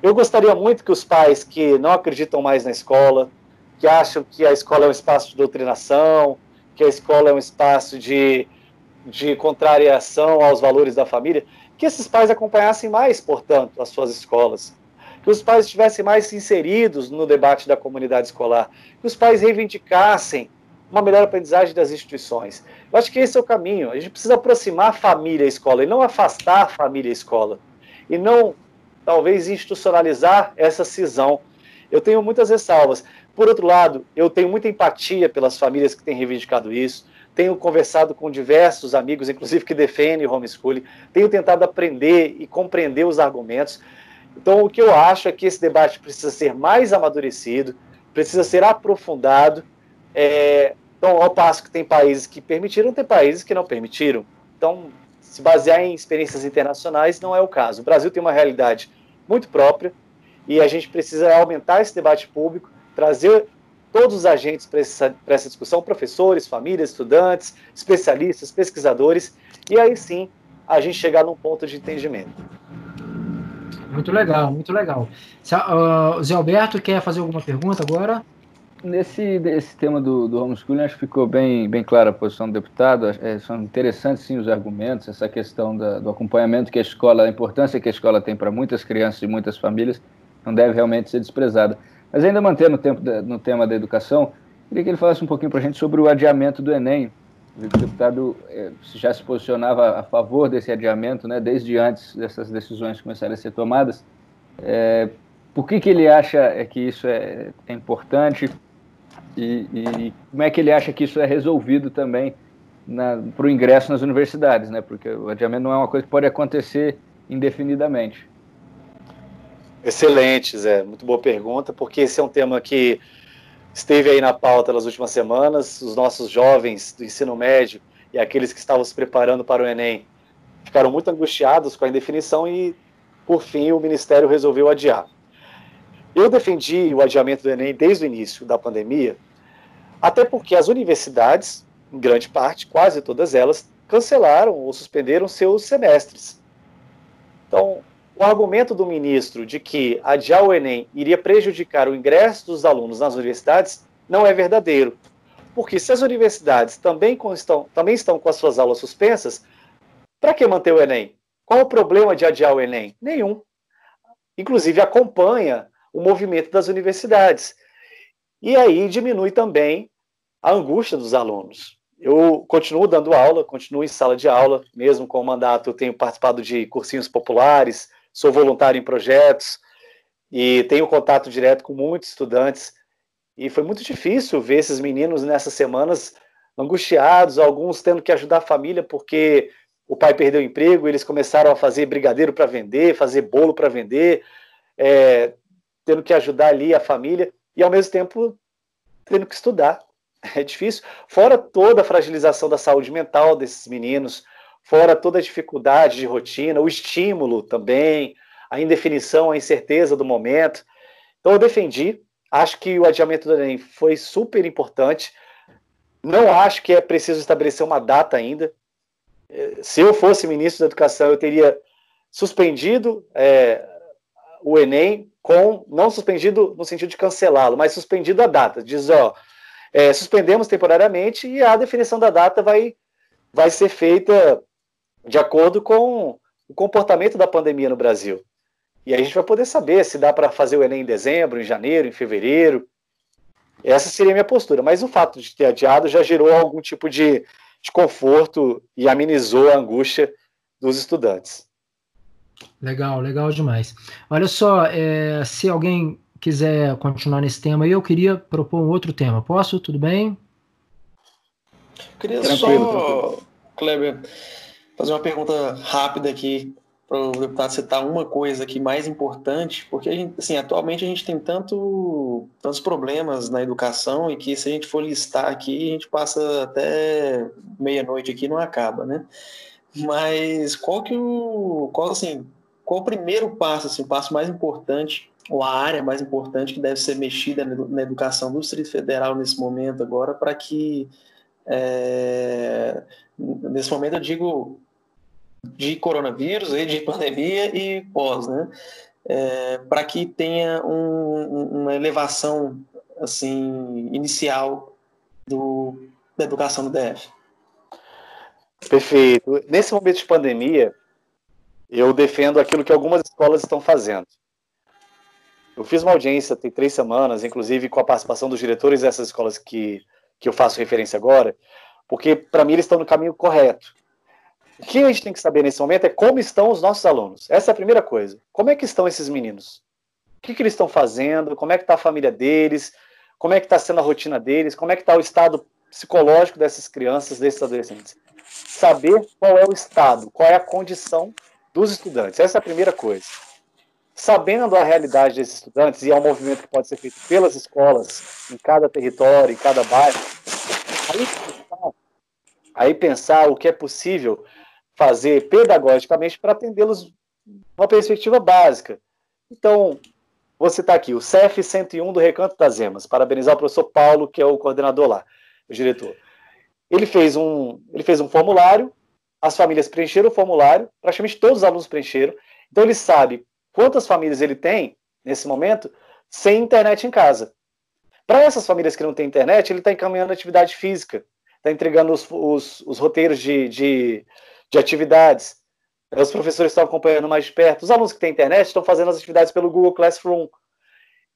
eu gostaria muito que os pais que não acreditam mais na escola, que acham que a escola é um espaço de doutrinação, que a escola é um espaço de de contrariação aos valores da família, que esses pais acompanhassem mais, portanto, as suas escolas, que os pais estivessem mais inseridos no debate da comunidade escolar, que os pais reivindicassem uma melhor aprendizagem das instituições. Eu acho que esse é o caminho. A gente precisa aproximar a família à escola e não afastar a família à escola. E não, talvez, institucionalizar essa cisão. Eu tenho muitas ressalvas. Por outro lado, eu tenho muita empatia pelas famílias que têm reivindicado isso tenho conversado com diversos amigos, inclusive que defendem o homeschooling, tenho tentado aprender e compreender os argumentos. Então, o que eu acho é que esse debate precisa ser mais amadurecido, precisa ser aprofundado. É, então, ao passo que tem países que permitiram, tem países que não permitiram. Então, se basear em experiências internacionais não é o caso. O Brasil tem uma realidade muito própria e a gente precisa aumentar esse debate público, trazer todos os agentes para essa, essa discussão, professores, famílias, estudantes, especialistas, pesquisadores, e aí sim a gente chegar num ponto de entendimento. Muito legal, muito legal. Uh, Zé Alberto quer fazer alguma pergunta agora? Nesse esse tema do, do homeschooling, acho que ficou bem, bem clara a posição do deputado. É, são interessantes, sim, os argumentos, essa questão da, do acompanhamento que a escola, a importância que a escola tem para muitas crianças e muitas famílias, não deve realmente ser desprezada. Mas ainda mantendo tempo no tema da educação, queria que ele falasse um pouquinho para a gente sobre o adiamento do Enem. O deputado eh, já se posicionava a favor desse adiamento, né, desde antes dessas decisões começarem a ser tomadas. É, por que, que ele acha é que isso é, é importante e, e, como é que ele acha que isso é resolvido também para o ingresso nas universidades, né? Porque o adiamento não é uma coisa que pode acontecer indefinidamente. Excelente, Zé. Muito boa pergunta, porque esse é um tema que esteve aí na pauta nas últimas semanas. Os nossos jovens do ensino médio e aqueles que estavam se preparando para o Enem ficaram muito angustiados com a indefinição e, por fim, o Ministério resolveu adiar. Eu defendi o adiamento do Enem desde o início da pandemia, até porque as universidades, em grande parte, quase todas elas, cancelaram ou suspenderam seus semestres. Então, o argumento do ministro de que adiar o Enem iria prejudicar o ingresso dos alunos nas universidades não é verdadeiro. Porque se as universidades também estão, também estão com as suas aulas suspensas, para que manter o Enem? Qual o problema de adiar o Enem? Nenhum. Inclusive acompanha o movimento das universidades. E aí diminui também a angústia dos alunos. Eu continuo dando aula, continuo em sala de aula, mesmo com o mandato, eu tenho participado de cursinhos populares, sou voluntário em projetos e tenho contato direto com muitos estudantes. E foi muito difícil ver esses meninos nessas semanas angustiados, alguns tendo que ajudar a família porque o pai perdeu o emprego, eles começaram a fazer brigadeiro para vender, fazer bolo para vender, é, tendo que ajudar ali a família e ao mesmo tempo tendo que estudar. (laughs) É difícil. Fora toda a fragilização da saúde mental desses meninos, fora toda a dificuldade de rotina, o estímulo também, a indefinição, a incerteza do momento. Então eu defendi, acho que o adiamento do Enem foi super importante. Não acho que é preciso estabelecer uma data ainda. É, se eu fosse ministro da Educação, eu teria suspendido é, o Enem com, não suspendido no sentido de cancelá-lo, mas suspendido a data. Diz, ó, é, suspendemos temporariamente e a definição da data vai, vai ser feita de acordo com o comportamento da pandemia no Brasil. E aí a gente vai poder saber se dá para fazer o Enem em dezembro, em janeiro, em fevereiro. Essa seria a minha postura. Mas o fato de ter adiado já gerou algum tipo de, de conforto e amenizou a angústia dos estudantes. Legal, legal demais. Olha só, é, se alguém quiser continuar nesse tema aí, eu queria propor um outro tema. Posso? Tudo bem? Queria tranquilo, só, tranquilo. Kleber, fazer uma pergunta rápida aqui para o deputado citar uma coisa aqui mais importante, porque a gente, assim, atualmente a gente tem tanto, tantos problemas na educação e que se a gente for listar aqui, a gente passa até meia-noite aqui e não acaba, né? Mas qual que o, qual assim, qual o primeiro passo, assim, o passo mais importante ou a área mais importante que deve ser mexida na educação do Distrito Federal nesse momento agora para que é, nesse momento eu digo de coronavírus, de pandemia e pós, né? É, para que tenha um, uma elevação assim inicial do, da educação do DF. Perfeito. Nesse momento de pandemia, eu defendo aquilo que algumas escolas estão fazendo. Eu fiz uma audiência tem três semanas, inclusive com a participação dos diretores dessas escolas que, que eu faço referência agora, porque para mim eles estão no caminho correto. O que a gente tem que saber nesse momento é como estão os nossos alunos. Essa é a primeira coisa. Como é que estão esses meninos? O que, que eles estão fazendo? Como é que está a família deles? Como é que está sendo a rotina deles? Como é que está o estado psicológico dessas crianças, desses adolescentes? Saber qual é o estado, qual é a condição dos estudantes. Essa é a primeira coisa. Sabendo a realidade desses estudantes, e é um movimento que pode ser feito pelas escolas, em cada território, em cada bairro, aí pensar, aí pensar o que é possível fazer pedagogicamente para atendê-los uma perspectiva básica. Então, vou citar aqui o CEF 101 do Recanto das Emas, parabenizar o professor Paulo, que é o coordenador lá, o diretor. Ele fez um, ele fez um formulário, as famílias preencheram o formulário, praticamente todos os alunos preencheram, então ele sabe quantas famílias ele tem, nesse momento, sem internet em casa. Para essas famílias que não têm internet, ele está encaminhando atividade física, está entregando os, os, os roteiros de, de de atividades. Os professores estão acompanhando mais de perto. Os alunos que têm internet estão fazendo as atividades pelo Google Classroom.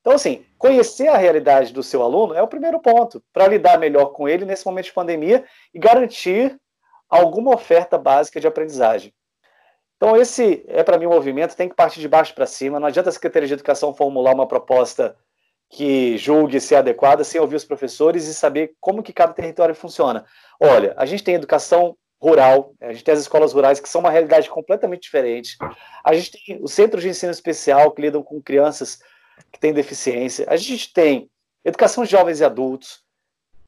Então, assim, conhecer a realidade do seu aluno é o primeiro ponto para lidar melhor com ele nesse momento de pandemia e garantir alguma oferta básica de aprendizagem. Então, esse é para mim um movimento, tem que partir de baixo para cima. Não adianta a Secretaria de Educação formular uma proposta que julgue ser adequada sem ouvir os professores e saber como que cada território funciona. Olha, a gente tem educação rural, a gente tem as escolas rurais que são uma realidade completamente diferente. A gente tem os centros de ensino especial que lidam com crianças que têm deficiência. A gente tem educação de jovens e adultos.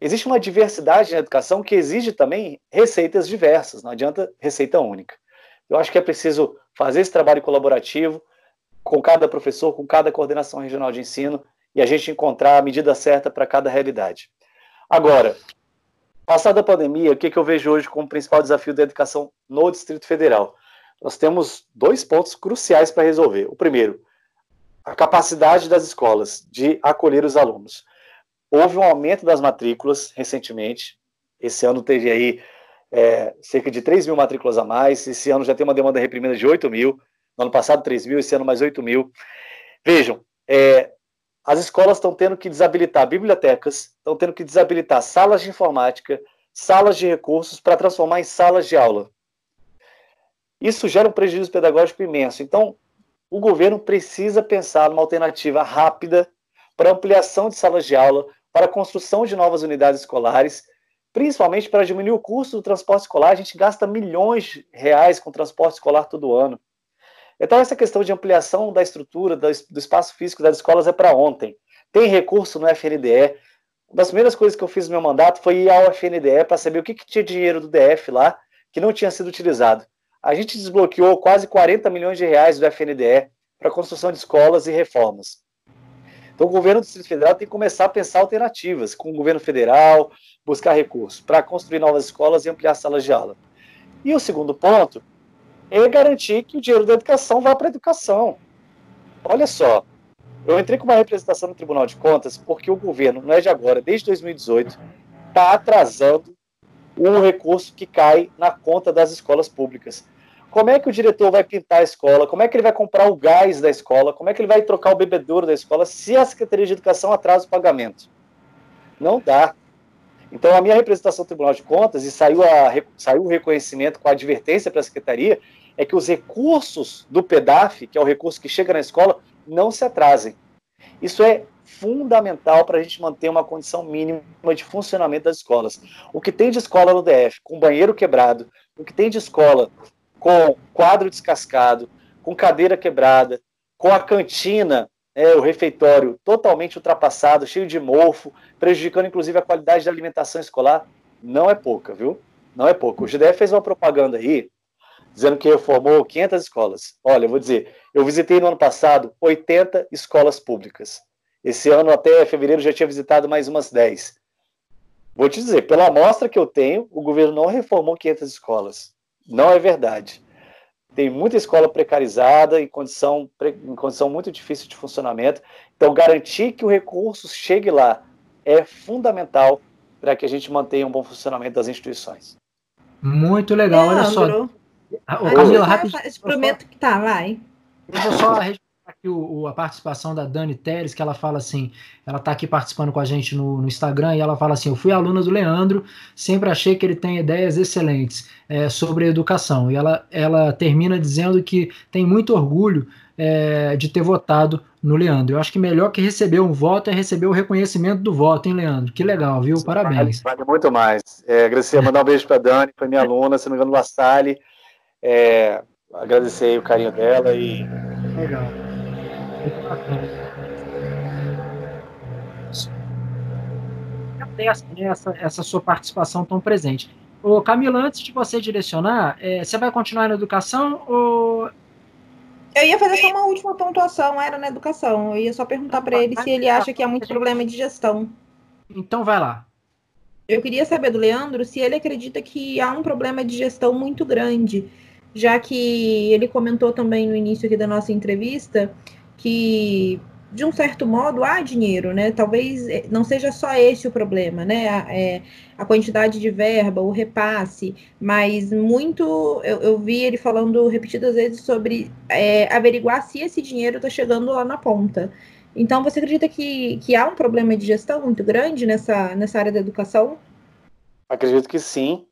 Existe uma diversidade na educação que exige também receitas diversas, não adianta receita única. Eu acho que é preciso fazer esse trabalho colaborativo com cada professor, com cada coordenação regional de ensino e a gente encontrar a medida certa para cada realidade. Agora, Passada a pandemia, o que, que eu vejo hoje como principal desafio da educação no Distrito Federal? Nós temos dois pontos cruciais para resolver. O primeiro, a capacidade das escolas de acolher os alunos. Houve um aumento das matrículas recentemente. Esse ano teve aí é, cerca de 3 mil matrículas a mais. Esse ano já tem uma demanda reprimida de 8 mil. No ano passado, 3 mil. Esse ano, mais 8 mil. Vejam, é, as escolas estão tendo que desabilitar bibliotecas, estão tendo que desabilitar salas de informática, salas de recursos para transformar em salas de aula. Isso gera um prejuízo pedagógico imenso. Então, o governo precisa pensar numa alternativa rápida para ampliação de salas de aula, para a construção de novas unidades escolares, principalmente para diminuir o custo do transporte escolar. A gente gasta milhões de reais com transporte escolar todo ano. Então, essa questão de ampliação da estrutura, do espaço físico das escolas é para ontem. Tem recurso no FNDE. Uma das primeiras coisas que eu fiz no meu mandato foi ir ao FNDE para saber o que, que tinha dinheiro do DF lá que não tinha sido utilizado. A gente desbloqueou quase 40 milhões de reais do FNDE para construção de escolas e reformas. Então, o governo do Distrito Federal tem que começar a pensar alternativas com o governo federal, buscar recursos para construir novas escolas e ampliar salas de aula. E o segundo ponto é garantir que o dinheiro da educação vá para a educação. Olha só, eu entrei com uma representação no Tribunal de Contas porque o governo, não é de agora, desde 2018, está atrasando um recurso que cai na conta das escolas públicas. Como é que o diretor vai pintar a escola? Como é que ele vai comprar o gás da escola? Como é que ele vai trocar o bebedouro da escola se a Secretaria de Educação atrasa o pagamento? Não dá. Então, a minha representação no Tribunal de Contas, e saiu, a, saiu o reconhecimento com a advertência para a Secretaria, é que os recursos do PEDAF, que é o recurso que chega na escola, não se atrasem. Isso é fundamental para a gente manter uma condição mínima de funcionamento das escolas. O que tem de escola no DF com banheiro quebrado, o que tem de escola com quadro descascado, com cadeira quebrada, com a cantina, é, o refeitório totalmente ultrapassado, cheio de mofo, prejudicando inclusive a qualidade da alimentação escolar, não é pouca, viu? Não é pouca. O GDF fez uma propaganda aí, dizendo que reformou 500 escolas. Olha, eu vou dizer, eu visitei no ano passado 80 escolas públicas. Esse ano, até fevereiro, já tinha visitado mais umas 10. Vou te dizer, pela amostra que eu tenho, o governo não reformou 500 escolas. Não é verdade. Tem muita escola precarizada, em condição, em condição muito difícil de funcionamento. Então, garantir que o recurso chegue lá é fundamental para que a gente mantenha um bom funcionamento das instituições. Muito legal, olha só. Ô, Camila, rápido. Prometo que tá, vai. Deixa eu só aqui o, o, a participação da Dani Teres, que ela fala assim, ela está aqui participando com a gente no, no, Instagram, e ela fala assim, eu fui aluna do Leandro, sempre achei que ele tem ideias excelentes é, sobre educação, e ela, ela termina dizendo que tem muito orgulho é, de ter votado no Leandro. Eu acho que melhor que receber um voto é receber o reconhecimento do voto, hein, Leandro? Que legal, viu? Parabéns. Vale, vale muito mais. É, agradecer, mandar um beijo para Dani, foi minha aluna, se não me engano, La Salle. É, agradecer o carinho dela e... Legal. Essa, essa, essa sua participação tão presente. Ô, Camila, antes de você direcionar, é, você vai continuar na educação ou. Eu ia fazer só uma última pontuação, era na educação. Eu ia só perguntar para ele se ele acha que há muito problema de gestão. Então vai lá. Eu queria saber do Leandro se ele acredita que há um problema de gestão muito grande, já que ele comentou também no início aqui da nossa entrevista que de um certo modo há dinheiro, né? Talvez eh, não seja só esse o problema, né? A, é, a quantidade de verba, o repasse, mas muito eu, eu vi ele falando repetidas vezes sobre é, averiguar se esse dinheiro está chegando lá na ponta. Então, você acredita que, que há um problema de gestão muito grande nessa, nessa área da educação? Acredito que sim.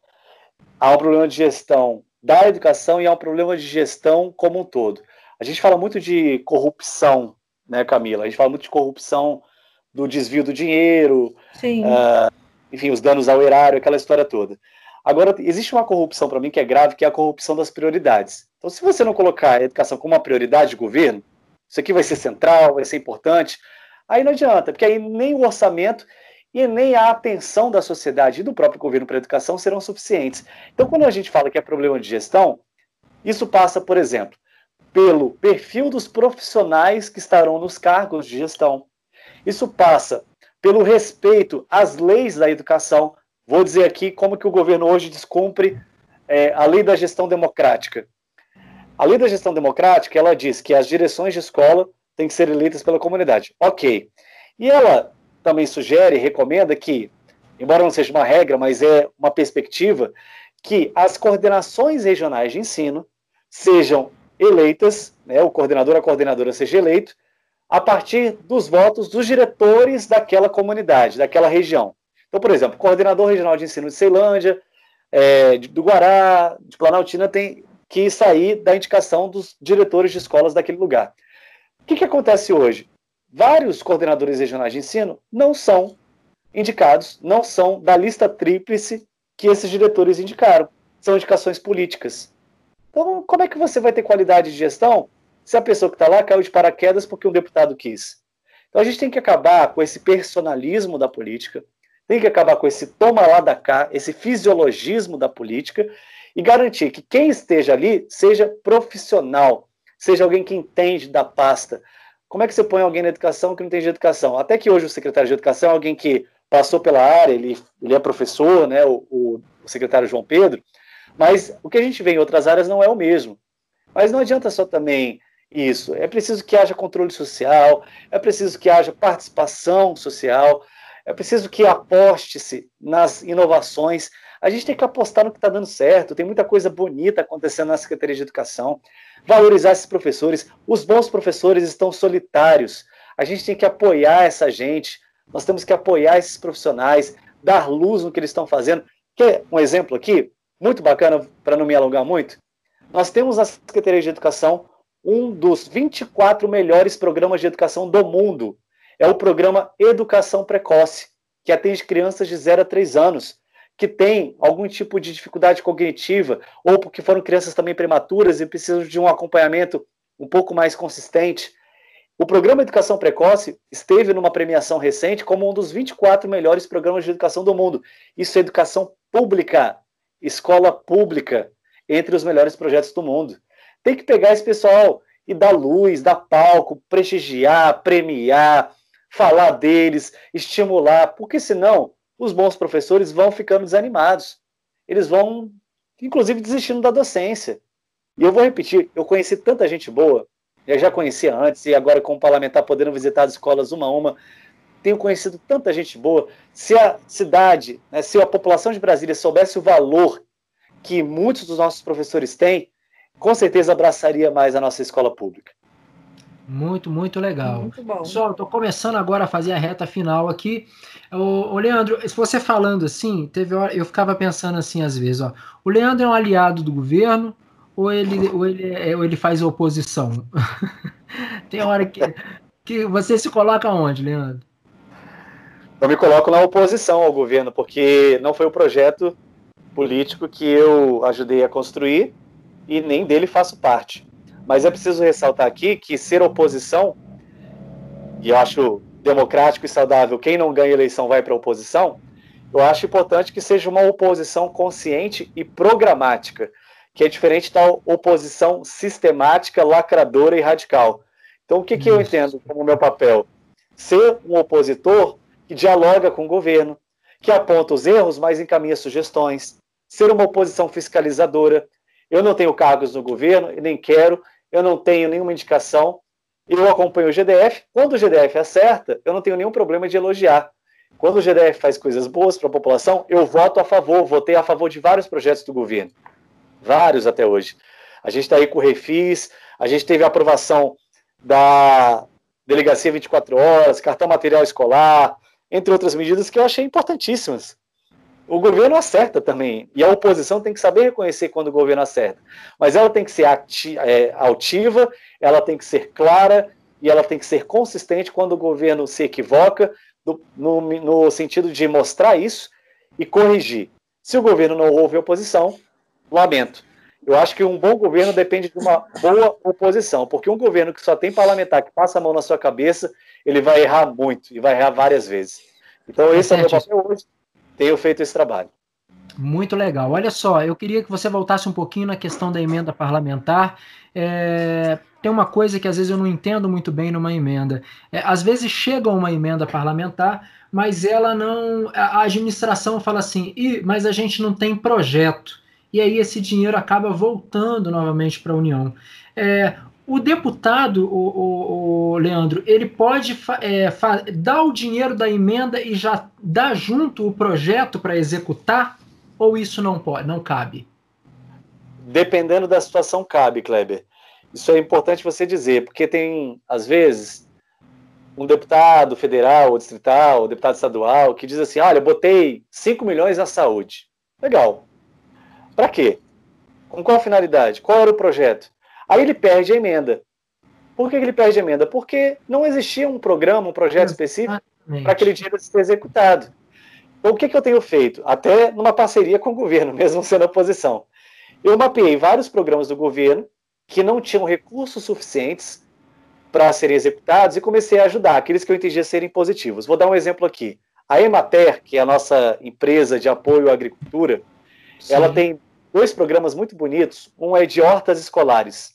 Há um problema de gestão da educação e há um problema de gestão como um todo. A gente fala muito de corrupção, né, Camila? A gente fala muito de corrupção do desvio do dinheiro, uh, enfim, os danos ao erário, aquela história toda. Agora, existe uma corrupção para mim que é grave, que é a corrupção das prioridades. Então, se você não colocar a educação como uma prioridade de governo, isso aqui vai ser central, vai ser importante, aí não adianta, porque aí nem o orçamento e nem a atenção da sociedade e do próprio governo para a educação serão suficientes. Então, quando a gente fala que é problema de gestão, isso passa, por exemplo, pelo perfil dos profissionais que estarão nos cargos de gestão. Isso passa pelo respeito às leis da educação. Vou dizer aqui como que o governo hoje descumpre é, a lei da gestão democrática. A lei da gestão democrática, ela diz que as direções de escola têm que ser eleitas pela comunidade. Ok. E ela também sugere, recomenda que, embora não seja uma regra, mas é uma perspectiva, que as coordenações regionais de ensino sejam eleitas, né, o coordenador, a coordenadora seja eleito, a partir dos votos dos diretores daquela comunidade, daquela região. Então, por exemplo, o coordenador regional de ensino de Ceilândia, é, do Guará, de Planaltina, tem que sair da indicação dos diretores de escolas daquele lugar. O que, que acontece hoje? Vários coordenadores regionais de ensino não são indicados, não são da lista tríplice que esses diretores indicaram. São indicações políticas. Então, como é que você vai ter qualidade de gestão se a pessoa que está lá caiu de paraquedas porque um deputado quis? Então, a gente tem que acabar com esse personalismo da política, tem que acabar com esse toma lá da cá, esse fisiologismo da política e garantir que quem esteja ali seja profissional, seja alguém que entende da pasta. Como é que você põe alguém na educação que não entende de educação? Até que hoje o secretário de educação é alguém que passou pela área, ele, ele é professor, né, o, o, secretário João Pedro, mas o que a gente vê em outras áreas não é o mesmo. Mas não adianta só também isso. É preciso que haja controle social, é preciso que haja participação social, é preciso que aposte-se nas inovações. A gente tem que apostar no que está dando certo. Tem muita coisa bonita acontecendo na Secretaria de Educação. Valorizar esses professores. Os bons professores estão solitários. A gente tem que apoiar essa gente. Nós temos que apoiar esses profissionais, dar luz no que eles estão fazendo. Quer um exemplo aqui, muito bacana, para não me alongar muito? Nós temos na Secretaria de Educação um dos 24 melhores programas de educação do mundo. É o programa Educação Precoce, que atende crianças de 0 a 3 anos, que têm algum tipo de dificuldade cognitiva, ou porque foram crianças também prematuras e precisam de um acompanhamento um pouco mais consistente. O programa Educação Precoce esteve numa premiação recente como um dos 24 melhores programas de educação do mundo. Isso é educação pública, escola pública, entre os melhores projetos do mundo. Tem que pegar esse pessoal e dar luz, dar palco, prestigiar, premiar, falar deles, estimular, porque senão os bons professores vão ficando desanimados. Eles vão, inclusive, desistindo da docência. E eu vou repetir, eu conheci tanta gente boa, eu já conhecia antes, e agora como parlamentar podendo visitar as escolas uma a uma, tenho conhecido tanta gente boa. Se a cidade, né, se a população de Brasília soubesse o valor que muitos dos nossos professores têm, com certeza abraçaria mais a nossa escola pública. Muito, muito legal. Muito bom. Pessoal, estou começando agora a fazer a reta final aqui. O, o, Leandro, se você falando assim, teve hora, eu ficava pensando assim às vezes, ó. O Leandro é um aliado do governo, ou ele, ou ele, é, ou ele faz oposição? (laughs) Tem hora que, que você se coloca onde, Leandro? Eu me coloco na oposição ao governo, porque não foi o projeto político que eu ajudei a construir e nem dele faço parte. Mas é preciso ressaltar aqui que ser oposição, e eu acho democrático e saudável, quem não ganha eleição vai para a oposição, eu acho importante que seja uma oposição consciente e programática que é diferente da oposição sistemática, lacradora e radical. Então, o que, que eu entendo como meu papel? Ser um opositor que dialoga com o governo, que aponta os erros, mas encaminha sugestões. Ser uma oposição fiscalizadora. Eu não tenho cargos no governo e nem quero, eu não tenho nenhuma indicação. Eu acompanho o GDF. Quando o GDF acerta, eu não tenho nenhum problema de elogiar. Quando o GDF faz coisas boas para a população, eu voto a favor, votei a favor de vários projetos do governo vários até hoje. A gente está aí com o Refis, a gente teve a aprovação da Delegacia 24 Horas, cartão material escolar, entre outras medidas que eu achei importantíssimas. O governo acerta também, e a oposição tem que saber reconhecer quando o governo acerta. Mas ela tem que ser é, altiva, ela tem que ser clara e ela tem que ser consistente quando o governo se equivoca, no, no, no sentido de mostrar isso e corrigir. Se o governo não houve oposição, lamento. Eu acho que um bom governo depende de uma boa oposição, porque um governo que só tem parlamentar que passa a mão na sua cabeça, ele vai errar muito e vai errar várias vezes. Então, esse é, é o meu papel hoje. Tenho feito esse trabalho. Muito legal. Olha só, eu queria que você voltasse um pouquinho na questão da emenda parlamentar. É, tem uma coisa que às vezes eu não entendo muito bem numa emenda. É, às vezes chega uma emenda parlamentar, mas ela não. A administração fala assim, mas a gente não tem projeto e aí esse dinheiro acaba voltando novamente para a União. É, o deputado, o, o, o, Leandro, ele pode é, dar o dinheiro da emenda e já dar junto o projeto para executar? Ou isso não pode, não cabe? Dependendo da situação, cabe, Kleber. Isso é importante você dizer, porque tem, às vezes, um deputado federal, ou distrital, ou deputado estadual, que diz assim: olha, botei 5 milhões na saúde. Legal. Para quê? Com qual finalidade? Qual era o projeto? Aí ele perde a emenda. Por que ele perde a emenda? Porque não existia um programa, um projeto específico para aquele dinheiro ser executado. Então, o que, que eu tenho feito? Até numa parceria com o governo, (laughs) mesmo sendo oposição. Eu mapeei vários programas do governo que não tinham recursos suficientes para serem executados e comecei a ajudar aqueles que eu entendia serem positivos. Vou dar um exemplo aqui. A Emater, que é a nossa empresa de apoio à agricultura, Sim. ela tem dois programas muito bonitos. Um é de hortas escolares.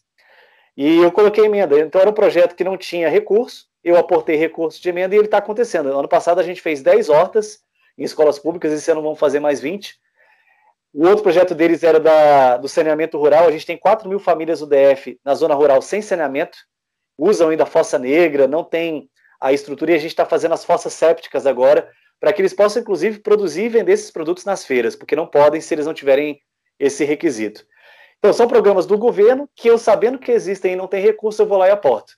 E eu coloquei emenda. Então era um projeto que não tinha recurso, eu aportei recurso de emenda e ele está acontecendo. Ano passado a gente fez 10 hortas em escolas públicas, esse ano vão fazer mais 20. O outro projeto deles era da, do saneamento rural. A gente tem 4 mil famílias do DF na zona rural sem saneamento, usam ainda fossa negra, não tem a estrutura, e a gente está fazendo as fossas sépticas agora, para que eles possam, inclusive, produzir e vender esses produtos nas feiras, porque não podem se eles não tiverem esse requisito. Então, são programas do governo que eu, sabendo que existem e não tem recurso, eu vou lá e aporto.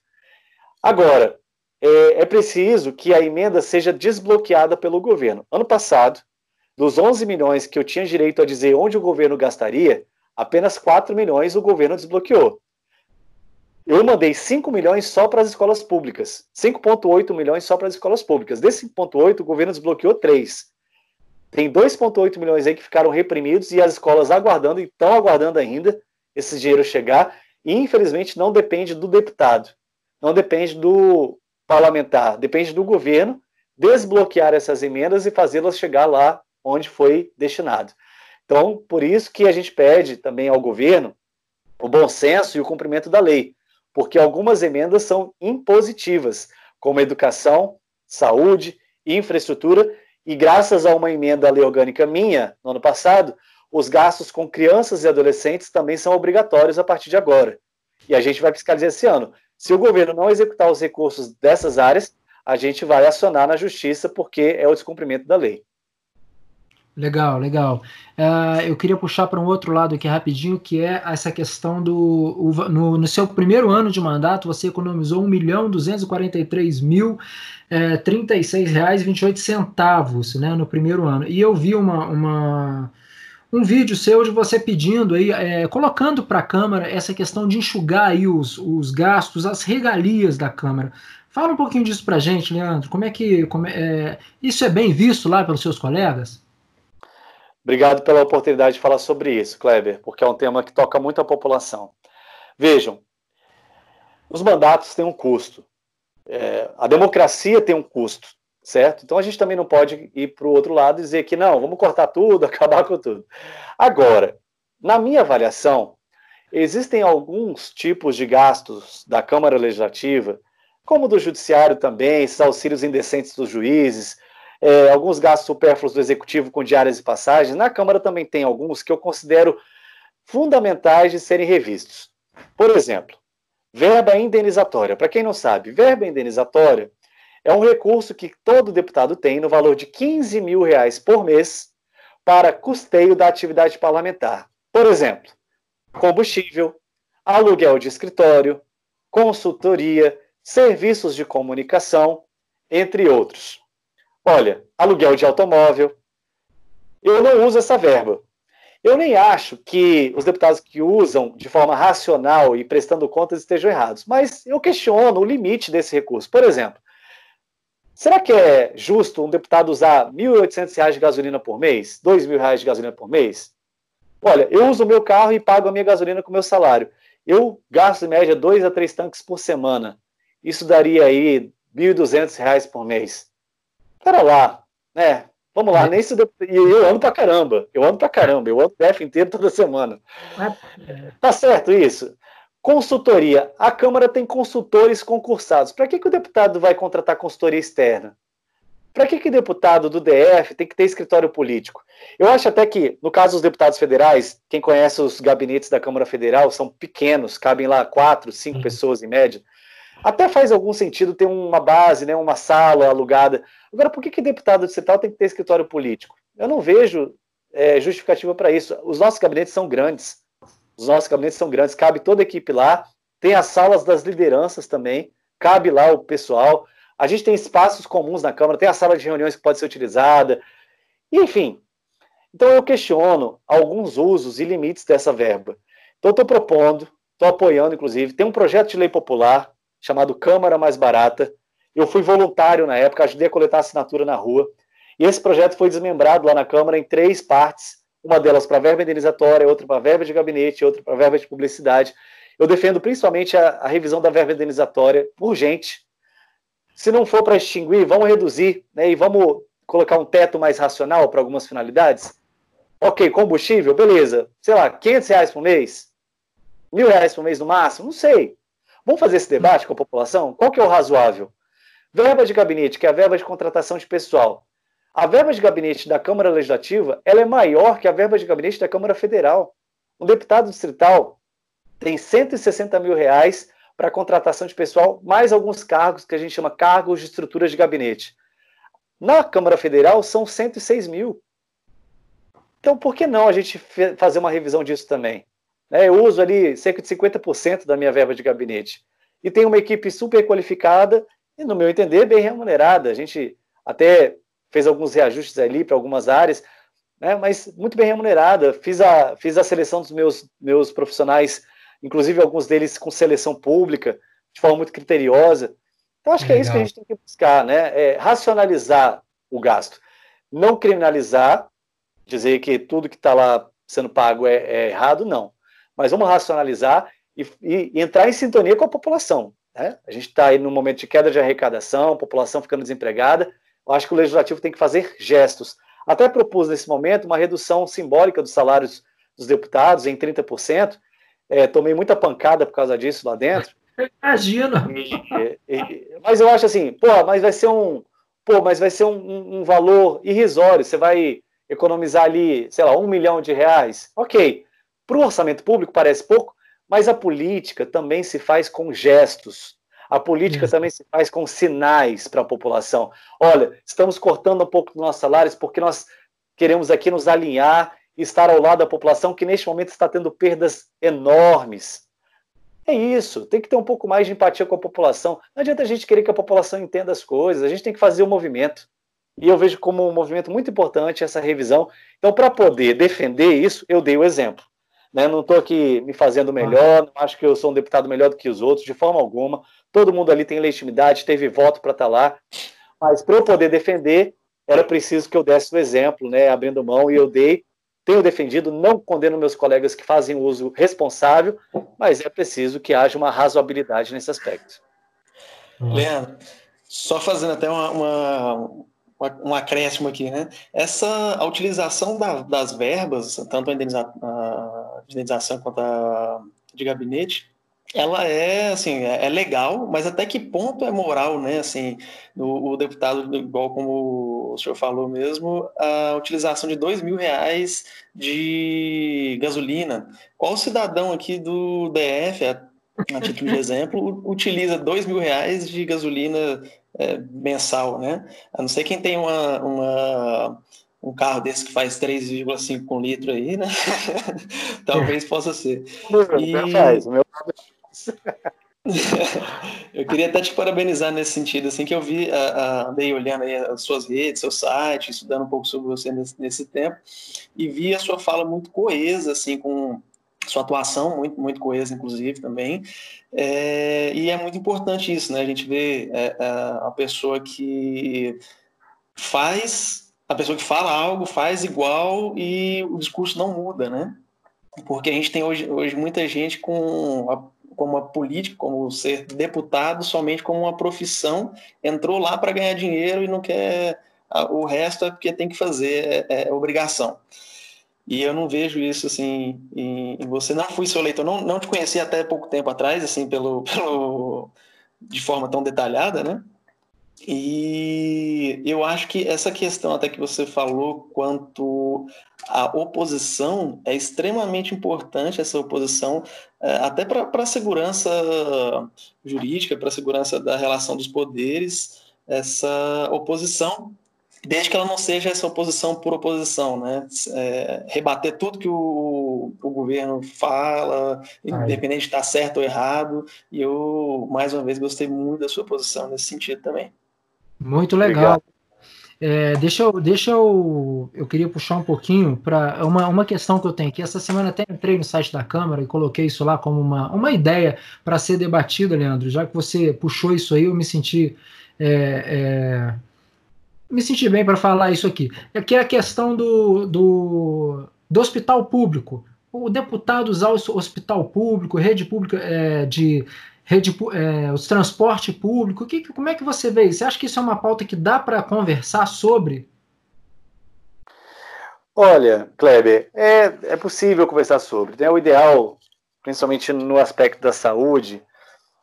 Agora, é, é preciso que a emenda seja desbloqueada pelo governo. Ano passado, Dos 11 milhões que eu tinha direito a dizer onde o governo gastaria, apenas 4 milhões o governo desbloqueou. Eu mandei 5 milhões só para as escolas públicas, 5,8 milhões só para as escolas públicas. Desse 5,8, o governo desbloqueou 3. Tem 2,8 milhões aí que ficaram reprimidos e as escolas aguardando, e estão aguardando ainda esse dinheiro chegar, e infelizmente não depende do deputado, não depende do parlamentar, depende do governo desbloquear essas emendas e fazê-las chegar lá onde foi destinado. Então, por isso que a gente pede também ao governo o bom senso e o cumprimento da lei, porque algumas emendas são impositivas, como educação, saúde, infraestrutura, e graças a uma emenda à lei orgânica minha, no ano passado, os gastos com crianças e adolescentes também são obrigatórios a partir de agora. E a gente vai fiscalizar esse ano. Se o governo não executar os recursos dessas áreas, a gente vai acionar na justiça porque é o descumprimento da lei. Legal, legal. Uh, eu queria puxar para um outro lado aqui rapidinho, que é essa questão do. O, no, no, seu primeiro ano de mandato, você economizou 1 milhão 243 mil é, 36 reais e 28 centavos né, no primeiro ano. E eu vi uma, uma um vídeo seu de você pedindo aí, é, colocando para a Câmara essa questão de enxugar aí os, os gastos, as regalias da Câmara. Fala um pouquinho disso para gente, Leandro. Como é que como é, é, isso é bem visto lá pelos seus colegas? Obrigado pela oportunidade de falar sobre isso, Kleber, porque é um tema que toca muito a população. Vejam, os mandatos têm um custo. É, a democracia tem um custo certo? Então a gente também não pode ir para o outro lado e dizer que não, vamos cortar tudo, (laughs) acabar com tudo. Agora, na minha avaliação, existem alguns tipos de gastos da Câmara Legislativa, como do Judiciário também, esses auxílios indecentes dos juízes, é, alguns gastos supérfluos do Executivo com diárias e passagens. Na Câmara também tem alguns que eu considero fundamentais de serem revistos. Por exemplo, verba indenizatória. Para quem não sabe, verba indenizatória é um recurso que todo deputado tem no valor de 15 mil reais por mês para custeio da atividade parlamentar. Por exemplo, combustível, aluguel de escritório, consultoria, serviços de comunicação, entre outros. Olha, aluguel de automóvel. Eu não uso essa verba. Eu nem acho que os deputados que usam de forma racional e prestando contas estejam errados, mas eu questiono o limite desse recurso. Por exemplo, Será que é justo um deputado usar R$ 1.800 de gasolina por mês? R$ 2.000 de gasolina por mês? Olha, eu uso o meu carro e pago a minha gasolina com o meu salário. Eu gasto em média dois a três tanques por semana. Isso daria aí R$ 1.200 por mês. Pera lá, né? Vamos lá, nem se e eu ando pra caramba. Eu ando pra caramba, eu ando DF inteiro toda semana. É. Tá certo isso? Consultoria. A Câmara tem consultores concursados. Para que, que o deputado vai contratar consultoria externa? Para que, que o deputado do DF tem que ter escritório político? Eu acho até que, no caso dos deputados federais, quem conhece os gabinetes da Câmara Federal são pequenos, cabem lá quatro, cinco uhum. pessoas em média. Até faz algum sentido ter uma base, né, uma sala alugada. Agora, por que, que deputado distrital tem que ter escritório político? Eu não vejo é, justificativa para isso. Os nossos gabinetes são grandes. Os nossos gabinetes são grandes, cabe toda a equipe lá. Tem as salas das lideranças também, cabe lá o pessoal. A gente tem espaços comuns na Câmara, tem a sala de reuniões que pode ser utilizada. Enfim, então eu questiono alguns usos e limites dessa verba. Então estou propondo, estou apoiando, inclusive, tem um projeto de lei popular chamado Câmara Mais Barata. Eu fui voluntário na época, ajudei a coletar assinatura na rua. E esse projeto foi desmembrado lá na Câmara em três partes uma delas para verba indenizatória, outra para verba de gabinete, outra para verba de publicidade. Eu defendo principalmente a, a, revisão da verba indenizatória urgente. Se não for para extinguir, vamos reduzir né, e vamos colocar um teto mais racional para algumas finalidades. Ok, combustível, beleza. Sei lá, 500 reais por mês? Mil reais por mês no máximo? Não sei. Vamos fazer esse debate com a população? Qual que é o razoável? Verba de gabinete, que é a verba de contratação de pessoal. A verba de gabinete da Câmara Legislativa ela é maior que a verba de gabinete da Câmara Federal. Um deputado distrital tem 160 mil reais para contratação de pessoal, mais alguns cargos que a gente chama cargos de estrutura de gabinete. Na Câmara Federal são 106 mil. Então, por que não a gente fazer uma revisão disso também? Né, eu uso ali cerca de 50% da minha verba de gabinete. E tenho uma equipe super qualificada e, no meu entender, bem remunerada. A gente até fez alguns reajustes ali para algumas áreas, né? mas muito bem remunerada. Fiz a, fiz a seleção dos meus, meus profissionais, inclusive alguns deles com seleção pública, de forma muito criteriosa. Então, acho que é isso que a gente tem que buscar, né? É racionalizar o gasto. Não criminalizar, dizer que tudo que está lá sendo pago é, é, errado, não. Mas vamos racionalizar e, e, e entrar em sintonia com a população. Né? A gente está aí num momento de queda de arrecadação, população ficando desempregada. Eu acho que o legislativo tem que fazer gestos. Até propus nesse momento uma redução simbólica dos salários dos deputados em 30%. É, tomei muita pancada por causa disso lá dentro. Imagina. mas eu acho assim, pô, mas vai ser um, pô, mas vai ser um, um, valor irrisório. Você vai economizar ali, sei lá, um milhão de reais. Ok. Para o orçamento público parece pouco, mas a política também se faz com gestos. A política também se faz com sinais para a população. Olha, estamos cortando um pouco dos nossos salários porque nós queremos aqui nos alinhar e estar ao lado da população que neste momento está tendo perdas enormes. É isso, tem que ter um pouco mais de empatia com a população. Não adianta a gente querer que a população entenda as coisas, a gente tem que fazer o um movimento. E eu vejo como um movimento muito importante essa revisão. Então, para poder defender isso, eu dei o exemplo. Né? Não estou aqui me fazendo melhor, não acho que eu sou um deputado melhor do que os outros, de forma alguma. Todo mundo ali tem legitimidade, teve voto para estar tá lá. Mas para eu poder defender, era preciso que eu desse o exemplo, né? abrindo mão, e eu dei tenho defendido, não condeno meus colegas que fazem uso responsável, mas é preciso que haja uma razoabilidade nesse aspecto. Leandro, só fazendo até uma, uma, um acréscimo aqui, né? Essa a utilização da, das verbas, tanto a indenização, a indenização quanto a de gabinete, ela é assim é, é legal, mas até que ponto é moral, né? Assim, o, o, deputado, igual como o senhor falou mesmo, a utilização de dois mil reais de gasolina. Qual cidadão aqui do DF, a, a título de exemplo, (laughs) utiliza dois mil reais de gasolina é, mensal, né? A não ser quem tem uma, uma um carro desse que faz 3,5 com litro aí, né? (laughs) Talvez possa ser. E... (laughs) eu queria até te parabenizar nesse sentido, assim, que eu vi, andei olhando aí as suas redes, seu site, estudando um pouco sobre você nesse, nesse tempo, e vi a sua fala muito coesa, assim, com sua atuação muito, muito coesa, inclusive, também, é, e é muito importante isso, né, a gente vê é, é a pessoa que faz, a pessoa que fala algo, faz igual e o discurso não muda, né, porque a gente tem hoje, hoje muita gente com a como uma política, como ser deputado somente como uma profissão, entrou lá para ganhar dinheiro e não quer o resto é porque tem que fazer, é, é obrigação. E eu não vejo isso assim em, você. Não fui seu leitor, não, não te conheci até pouco tempo atrás, assim, pelo, (laughs) pelo de forma tão detalhada, né? E eu acho que essa questão até que você falou quanto à oposição é extremamente importante essa oposição é, até para a segurança jurídica, para a segurança da relação dos poderes, essa oposição, desde que ela não seja essa oposição por oposição, né? É, rebater tudo que o, o governo fala, independente de estar certo ou errado. E eu, mais uma vez, gostei muito da sua posição nesse sentido também. Muito legal. É, deixa eu, deixa eu, eu queria puxar um pouquinho para uma, uma questão que eu tenho aqui. Essa semana até entrei no site da Câmara e coloquei isso lá como uma, uma ideia para ser debatida, Leandro. Já que você puxou isso aí, eu me senti é, é, me senti bem para falar isso aqui. Aqui é a questão do, do, do hospital público. O deputado usar o hospital público, rede pública é, de rede, é, os transporte público, que, como é que você vê isso? Você acha que isso é uma pauta que dá para conversar sobre? Olha, Kleber, é, é possível conversar sobre. Né? O ideal, principalmente no aspecto da saúde,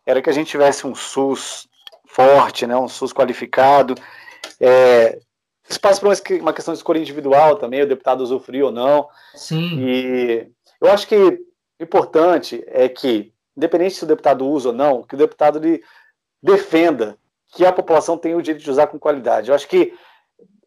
era que a gente tivesse um SUS forte, né? um SUS qualificado. É, espaço para uma questão de escolha individual também, o deputado usufruir ou não. Sim. E eu acho que o importante é que independente se o deputado usa ou não, que o deputado ele defenda que a população tem o direito de usar com qualidade. Eu acho que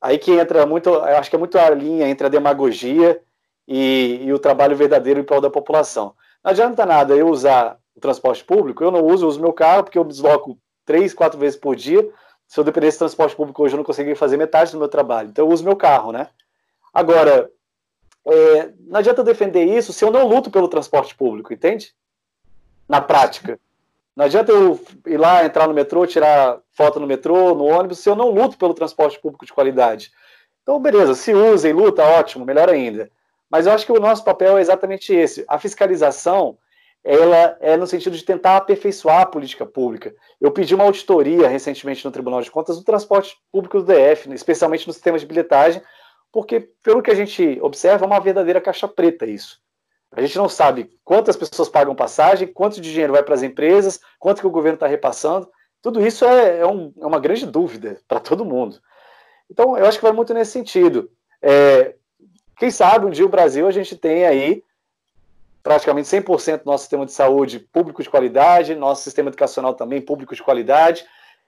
aí que entra muito, eu acho que é muito a linha entre a demagogia e, e o trabalho verdadeiro em prol da população. Não adianta nada eu usar o transporte público, eu não uso, eu uso meu carro, porque eu desloco três, quatro vezes por dia. Se eu dependesse do transporte público hoje, eu não conseguiria fazer metade do meu trabalho. Então eu uso meu carro, né? Agora, é, não adianta defender isso se eu não luto pelo transporte público, entende? Na prática. Não adianta eu ir lá, entrar no metrô, tirar foto no metrô, no ônibus, se eu não luto pelo transporte público de qualidade. Então, beleza, se usa e luta, ótimo, melhor ainda. Mas eu acho que o nosso papel é exatamente esse. A fiscalização, ela é no sentido de tentar aperfeiçoar a política pública. Eu pedi uma auditoria recentemente no Tribunal de Contas do transporte público do DF, especialmente no sistema de bilhetagem, porque, pelo que a gente observa, é uma verdadeira caixa preta isso. A gente não sabe quantas pessoas pagam passagem, quanto de dinheiro vai para as empresas, quanto que o governo está repassando. Tudo isso é, é, um, é uma grande dúvida para todo mundo. Então, eu acho que vai muito nesse sentido. É, quem sabe um dia o Brasil a gente tem aí praticamente 100% do nosso sistema de saúde público de qualidade, nosso sistema educacional também público de qualidade,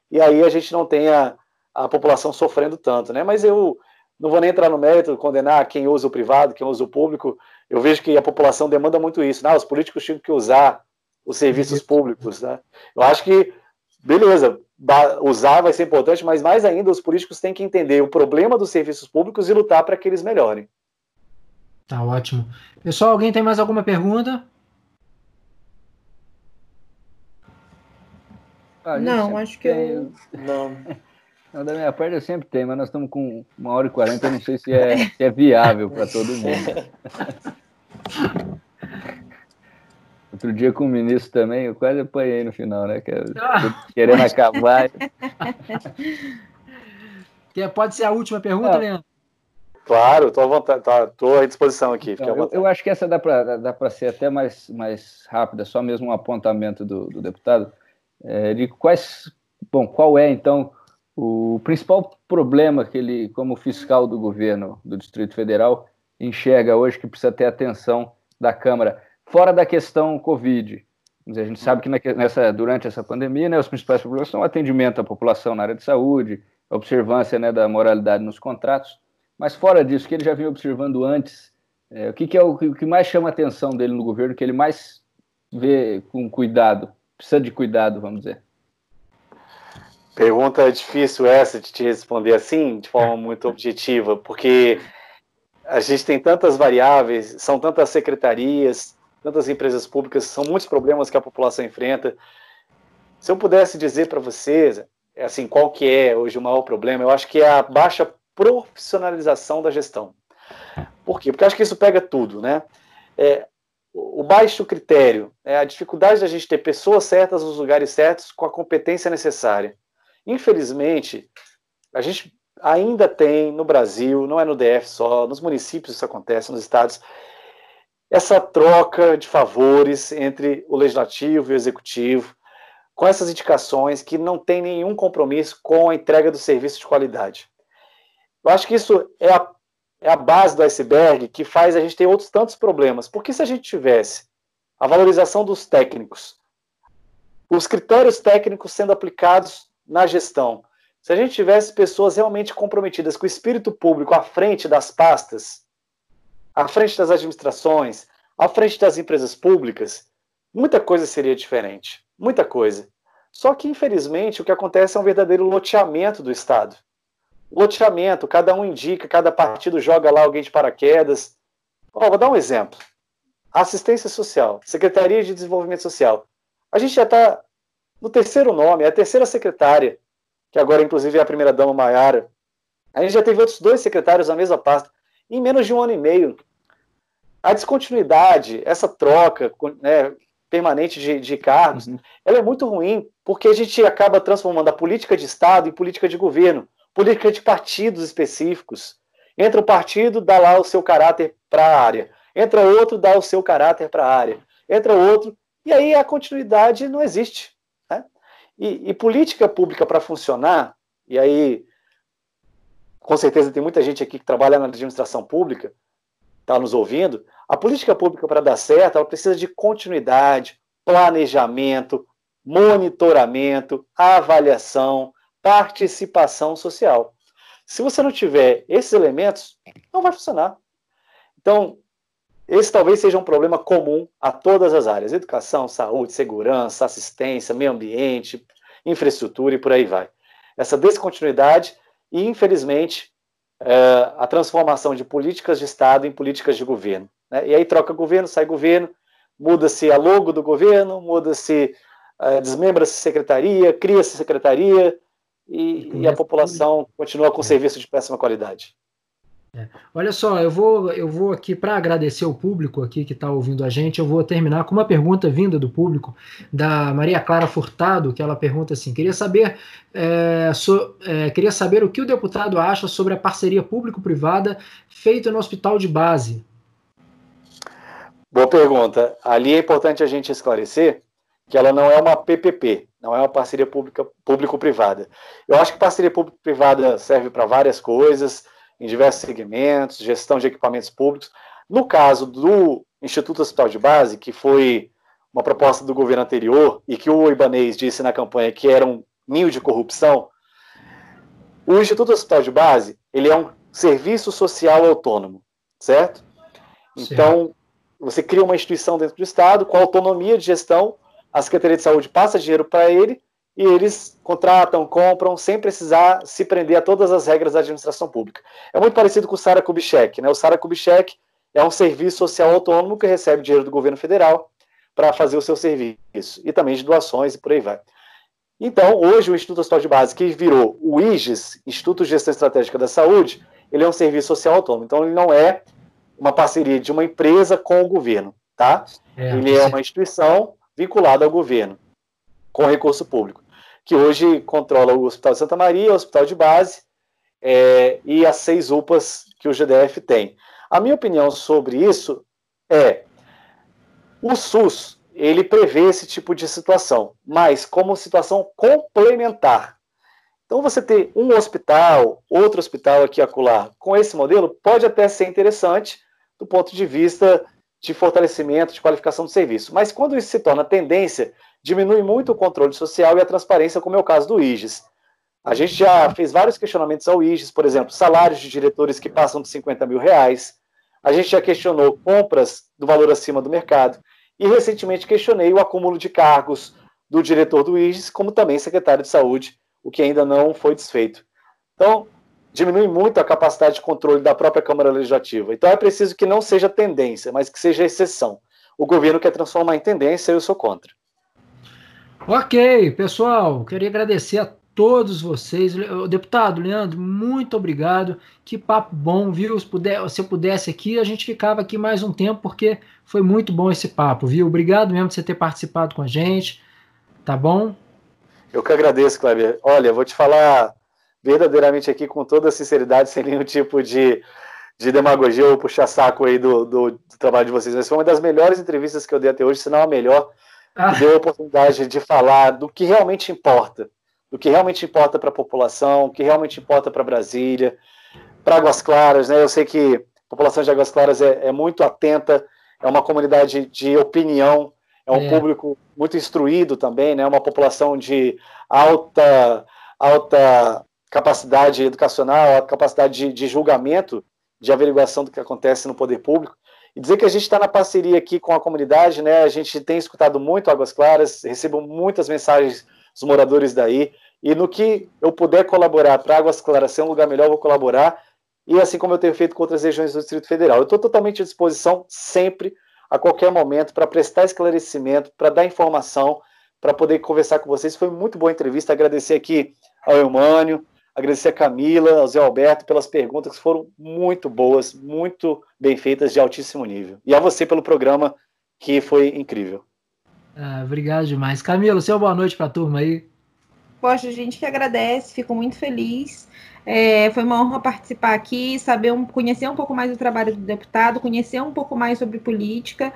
e aí a gente não tenha a população sofrendo tanto, né? Mas eu não vou nem entrar no mérito, condenar quem usa o privado, quem usa o público. Eu vejo que a população demanda muito isso. Né? Os políticos tinham que usar os serviços públicos. Né? Eu acho que, beleza, usar vai ser importante, mas mais ainda, os políticos têm que entender o problema dos serviços públicos e lutar para que eles melhorem. Tá ótimo. Pessoal, alguém tem mais alguma pergunta? Ah, não, acho que eu... Não. não. Da minha parte eu sempre tenho, mas nós estamos com uma hora e quarenta, eu não sei se é, se é viável para todo mundo. (laughs) Outro dia com o ministro também, eu quase apanhei no final, né? Ah, querendo acabar. Pode ser a última pergunta, ah, Leandro? Claro, estou à vontade, tá, tô à disposição aqui. Então, eu, eu, acho que essa dá para ser até mais, mais rápida, só mesmo um apontamento do, do deputado. É, de quais, bom, qual é então o principal problema que ele, como fiscal do governo do Distrito Federal, enxerga hoje que precisa ter atenção da Câmara, fora da questão Covid? A gente sabe que nessa, durante essa pandemia, né, os principais problemas são o atendimento à população na área de saúde, a observância né, da moralidade nos contratos, mas fora disso, que ele já vinha observando antes, é, o que, que é o, o, que mais chama a atenção dele no governo, que ele mais vê com cuidado, precisa de cuidado, vamos dizer? Pergunta difícil essa de te responder assim, de forma muito objetiva, porque a gente tem tantas variáveis, são tantas secretarias, tantas empresas públicas, são muitos problemas que a população enfrenta. Se eu pudesse dizer para vocês, assim, qual que é hoje o maior problema, eu acho que é a baixa profissionalização da gestão. Por quê? Porque acho que isso pega tudo, né? É, o baixo critério, é a dificuldade da gente ter pessoas certas nos lugares certos com a competência necessária. Infelizmente, a gente ainda tem no Brasil, não é no DF só, nos municípios isso acontece, nos estados, essa troca de favores entre o legislativo e o executivo, com essas indicações que não tem nenhum compromisso com a entrega do serviço de qualidade. Eu acho que isso é a, é a base do iceberg que faz a gente ter outros tantos problemas. Porque se a gente tivesse a valorização dos técnicos, os critérios técnicos sendo aplicados na gestão, se a gente tivesse pessoas realmente comprometidas com o espírito público à frente das pastas, à frente das administrações, à frente das empresas públicas, muita coisa seria diferente. Muita coisa. Só que, infelizmente, o que acontece é um verdadeiro loteamento do Estado loteamento, cada um indica, cada partido joga lá alguém de paraquedas. Oh, vou dar um exemplo. Assistência Social, Secretaria de Desenvolvimento Social. A gente já está no terceiro nome, é a terceira secretária, que agora, inclusive, é a primeira-dama Maiara. A gente já teve outros dois secretários na mesma pasta, em menos de um ano e meio. A descontinuidade, essa troca né, permanente de, de cargos, uhum. ela é muito ruim, porque a gente acaba transformando a política de Estado em política de governo política de partidos específicos. Entra um partido, dá lá o seu caráter para a área. Entra outro, dá o seu caráter para a área. Entra outro, e aí a continuidade não existe. E, e política pública para funcionar, e aí com certeza tem muita gente aqui que trabalha na administração pública, está nos ouvindo, a política pública para dar certo, ela precisa de continuidade, planejamento, monitoramento, avaliação, participação social. Se você não tiver esses elementos, não vai funcionar. Então, esse talvez seja um problema comum a todas as áreas: educação, saúde, segurança, assistência, meio ambiente, infraestrutura e por aí vai. Essa descontinuidade, e infelizmente, é, a transformação de políticas de Estado em políticas de governo. Né? E aí troca governo, sai governo, muda-se a logo do governo, muda-se, uh, desmembra-se secretaria, cria-se secretaria e, e, a população continua com serviço de péssima qualidade. É. Olha só, eu vou, eu vou aqui para agradecer o público aqui que está ouvindo a gente, eu vou terminar com uma pergunta vinda do público da Maria Clara Furtado, que ela pergunta assim: queria saber, é, so, é, queria saber o que o deputado acha sobre a parceria público-privada feita no hospital de base. Boa pergunta. Ali é importante a gente esclarecer que ela não é uma PPP, não é uma parceria público-privada. Eu acho que parceria público-privada serve para várias coisas em diversos segmentos, gestão de equipamentos públicos. No caso do Instituto Hospital de Base, que foi uma proposta do governo anterior e que o Ibanês disse na campanha que era um ninho de corrupção, o Instituto Hospital de Base ele é um serviço social autônomo, certo? Então, você cria uma instituição dentro do Estado com autonomia de gestão, a Secretaria de Saúde passa dinheiro para ele e eles contratam, compram, sem precisar se prender a todas as regras da administração pública. É muito parecido com o Sara Kubitschek. Né? O Sara Kubitschek é um serviço social autônomo que recebe dinheiro do governo federal para fazer o seu serviço, e também de doações e por aí vai. Então, hoje, o Instituto Hospital de Base, que virou o IGES, Instituto de Gestão Estratégica da Saúde, ele é um serviço social autônomo. Então, ele não é uma parceria de uma empresa com o governo, tá? É, ele é uma instituição vinculada ao governo, com recurso público que hoje controla o Hospital de Santa Maria, o Hospital de Base é, e as seis UPAs que o GDF tem. A minha opinião sobre isso é o SUS ele prevê esse tipo de situação, mas como situação complementar. Então você ter um hospital, outro hospital aqui acolá, com esse modelo pode até ser interessante do ponto de vista de fortalecimento, de qualificação do serviço. Mas quando isso se torna tendência diminui muito o controle social e a transparência, como é o caso do IGES. A gente já fez vários questionamentos ao IGES, por exemplo, salários de diretores que passam de 50 mil reais. A gente já questionou compras do valor acima do mercado. E recentemente questionei o acúmulo de cargos do diretor do IGES, como também secretário de saúde, o que ainda não foi desfeito. Então, diminui muito a capacidade de controle da própria Câmara Legislativa. Então, é preciso que não seja tendência, mas que seja exceção. O governo quer transformar em tendência eu sou contra. Ok, pessoal, queria agradecer a todos vocês. Deputado Leandro, muito obrigado. Que papo bom, viu? Se, puder, se eu pudesse aqui, a gente ficava aqui mais um tempo, porque foi muito bom esse papo, viu? Obrigado mesmo por você ter participado com a gente. Tá bom? Eu que agradeço, Kleber. Olha, vou te falar verdadeiramente aqui com toda sinceridade, (laughs) sem nenhum tipo de, de demagogia ou puxar saco aí do, do, do trabalho de vocês. Mas foi uma das melhores entrevistas que eu dei até hoje, se não a melhor ah. deu a oportunidade de falar do que realmente importa, do que realmente importa para a população, o que realmente importa para Brasília, para Águas Claras, né? Eu sei que a população de Águas Claras é, é muito atenta, é uma comunidade de opinião, é um é. público muito instruído também, né? Uma população de alta, alta capacidade educacional, alta capacidade de, de julgamento, de averiguação do que acontece no poder público. E dizer que a gente está na parceria aqui com a comunidade, né? A gente tem escutado muito Águas Claras, recebo muitas mensagens dos moradores daí. E no que eu puder colaborar para Águas Claras ser um lugar melhor, eu vou colaborar. E assim como eu tenho feito com outras regiões do Distrito Federal. Eu estou totalmente à disposição, sempre, a qualquer momento, para prestar esclarecimento, para dar informação, para poder conversar com vocês. Foi muito boa a entrevista. Agradecer aqui ao Eumânio, Agradecer a Camila, ao Zé Alberto pelas perguntas que foram muito boas, muito bem feitas, de altíssimo nível. E a você pelo programa, que foi incrível. Ah, obrigado demais. Camila, seu boa noite para a turma aí. Poxa, a gente que agradece, fico muito feliz. É, foi uma honra participar aqui, saber um, conhecer um pouco mais do trabalho do deputado, conhecer um pouco mais sobre política,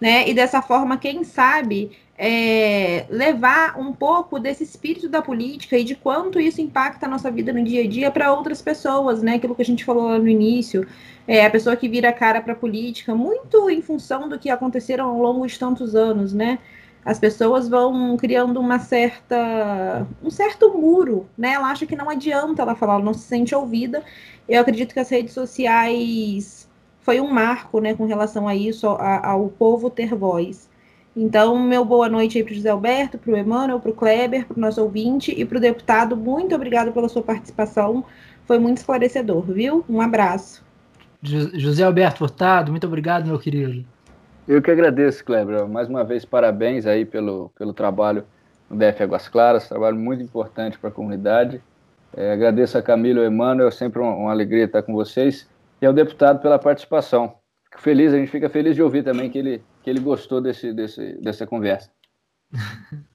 né? E dessa forma, quem sabe, é, levar um pouco desse espírito da política e de quanto isso impacta a nossa vida no dia a dia para outras pessoas, né? Aquilo que a gente falou lá no início, é, a pessoa que vira cara para a política, muito em função do que aconteceram ao longo de tantos anos, né? As pessoas vão criando uma certa, um certo muro, né? Ela acha que não adianta ela falar, ela não se sente ouvida. Eu acredito que as redes sociais foi um marco, né, com relação a isso, ao povo ter voz. Então, meu boa noite aí para o José Alberto, para o Emmanuel, para o Kleber, para o nosso ouvinte e para o deputado. Muito obrigado pela sua participação. Foi muito esclarecedor, viu? Um abraço. José Alberto Furtado, muito obrigado, meu querido. Eu que agradeço, Kleber. Mais uma vez, parabéns aí pelo, pelo trabalho no DF Águas Claras, trabalho muito importante para a comunidade. É, agradeço a Camila e ao Emmanuel, é sempre uma, uma, alegria estar com vocês, e ao deputado pela participação. Fico feliz, a gente fica feliz de ouvir também que ele, que ele gostou desse, desse, dessa conversa. (laughs)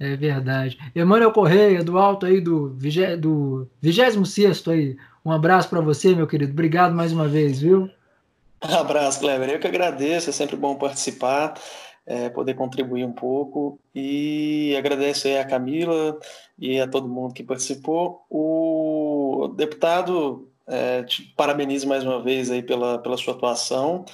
É verdade. Emmanuel Correia, do alto aí do, do 26 aí. Um abraço para você, meu querido. Obrigado mais uma vez, viu? Um (laughs) abraço, Cleber. Eu que agradeço, é sempre bom participar, é, poder contribuir um pouco. E agradeço aí a Camila e a todo mundo que participou. O deputado, é, te parabenizo mais uma vez aí pela, pela sua atuação.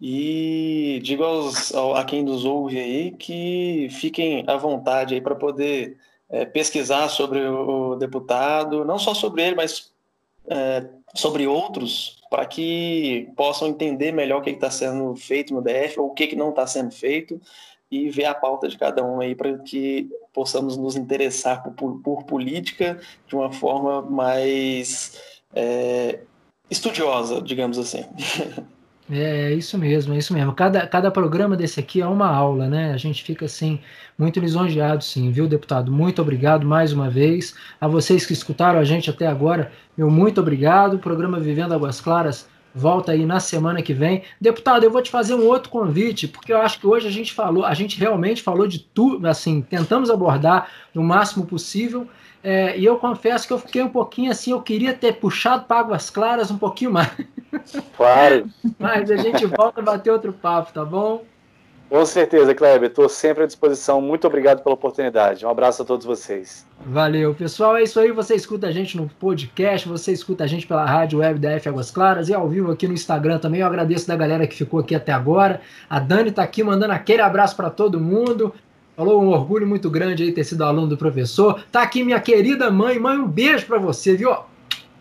E digo aos, a quem nos ouve aí que fiquem à vontade aí para poder é, pesquisar sobre o deputado, não só sobre ele, mas é, sobre outros, para que possam entender melhor o que está sendo feito no DF ou o que, que não está sendo feito e ver a pauta de cada um aí para que possamos nos interessar por, por, política de uma forma mais é, estudiosa, digamos assim. (laughs) É, é isso mesmo, é isso mesmo. Cada, cada programa desse aqui é uma aula, né? A gente fica assim, muito lisonjeado, sim, viu, deputado? Muito obrigado mais uma vez. A vocês que escutaram a gente até agora, meu muito obrigado. O programa Vivendo Águas Claras volta aí na semana que vem. Deputado, eu vou te fazer um outro convite, porque eu acho que hoje a gente falou, a gente realmente falou de tudo, assim, tentamos abordar no máximo possível. É, e eu confesso que eu fiquei um pouquinho assim, eu queria ter puxado para Águas Claras um pouquinho mais. Claro. (laughs) Mas a gente volta a bater outro papo, tá bom? Com certeza, Kleber. Estou sempre à disposição. Muito obrigado pela oportunidade. Um abraço a todos vocês. Valeu, pessoal. É isso aí. Você escuta a gente no podcast, você escuta a gente pela rádio web da F Águas Claras e ao vivo aqui no Instagram também. Eu agradeço da galera que ficou aqui até agora. A Dani está aqui mandando aquele abraço para todo mundo. Falou um orgulho muito grande aí ter sido aluno do professor. Tá aqui minha querida mãe. Mãe, um beijo para você, viu?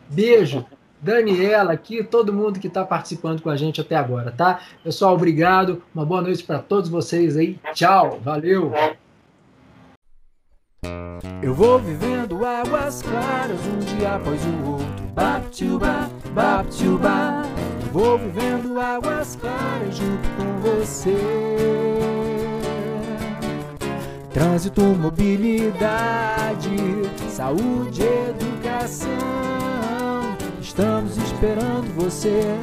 Beijo. Daniela aqui, todo mundo que está participando com a gente até agora, tá? Pessoal, obrigado. Uma boa noite para todos vocês aí. Tchau. Valeu. Eu vou vivendo águas claras um dia após o outro. Baptuba. Eu vou vivendo águas claras junto com você. Trânsito, mobilidade, saúde, educação. Estamos esperando você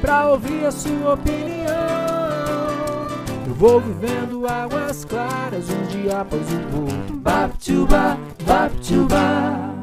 pra ouvir a sua opinião. Eu vou vivendo águas claras um dia após o outro. Baptuba, Baptuba.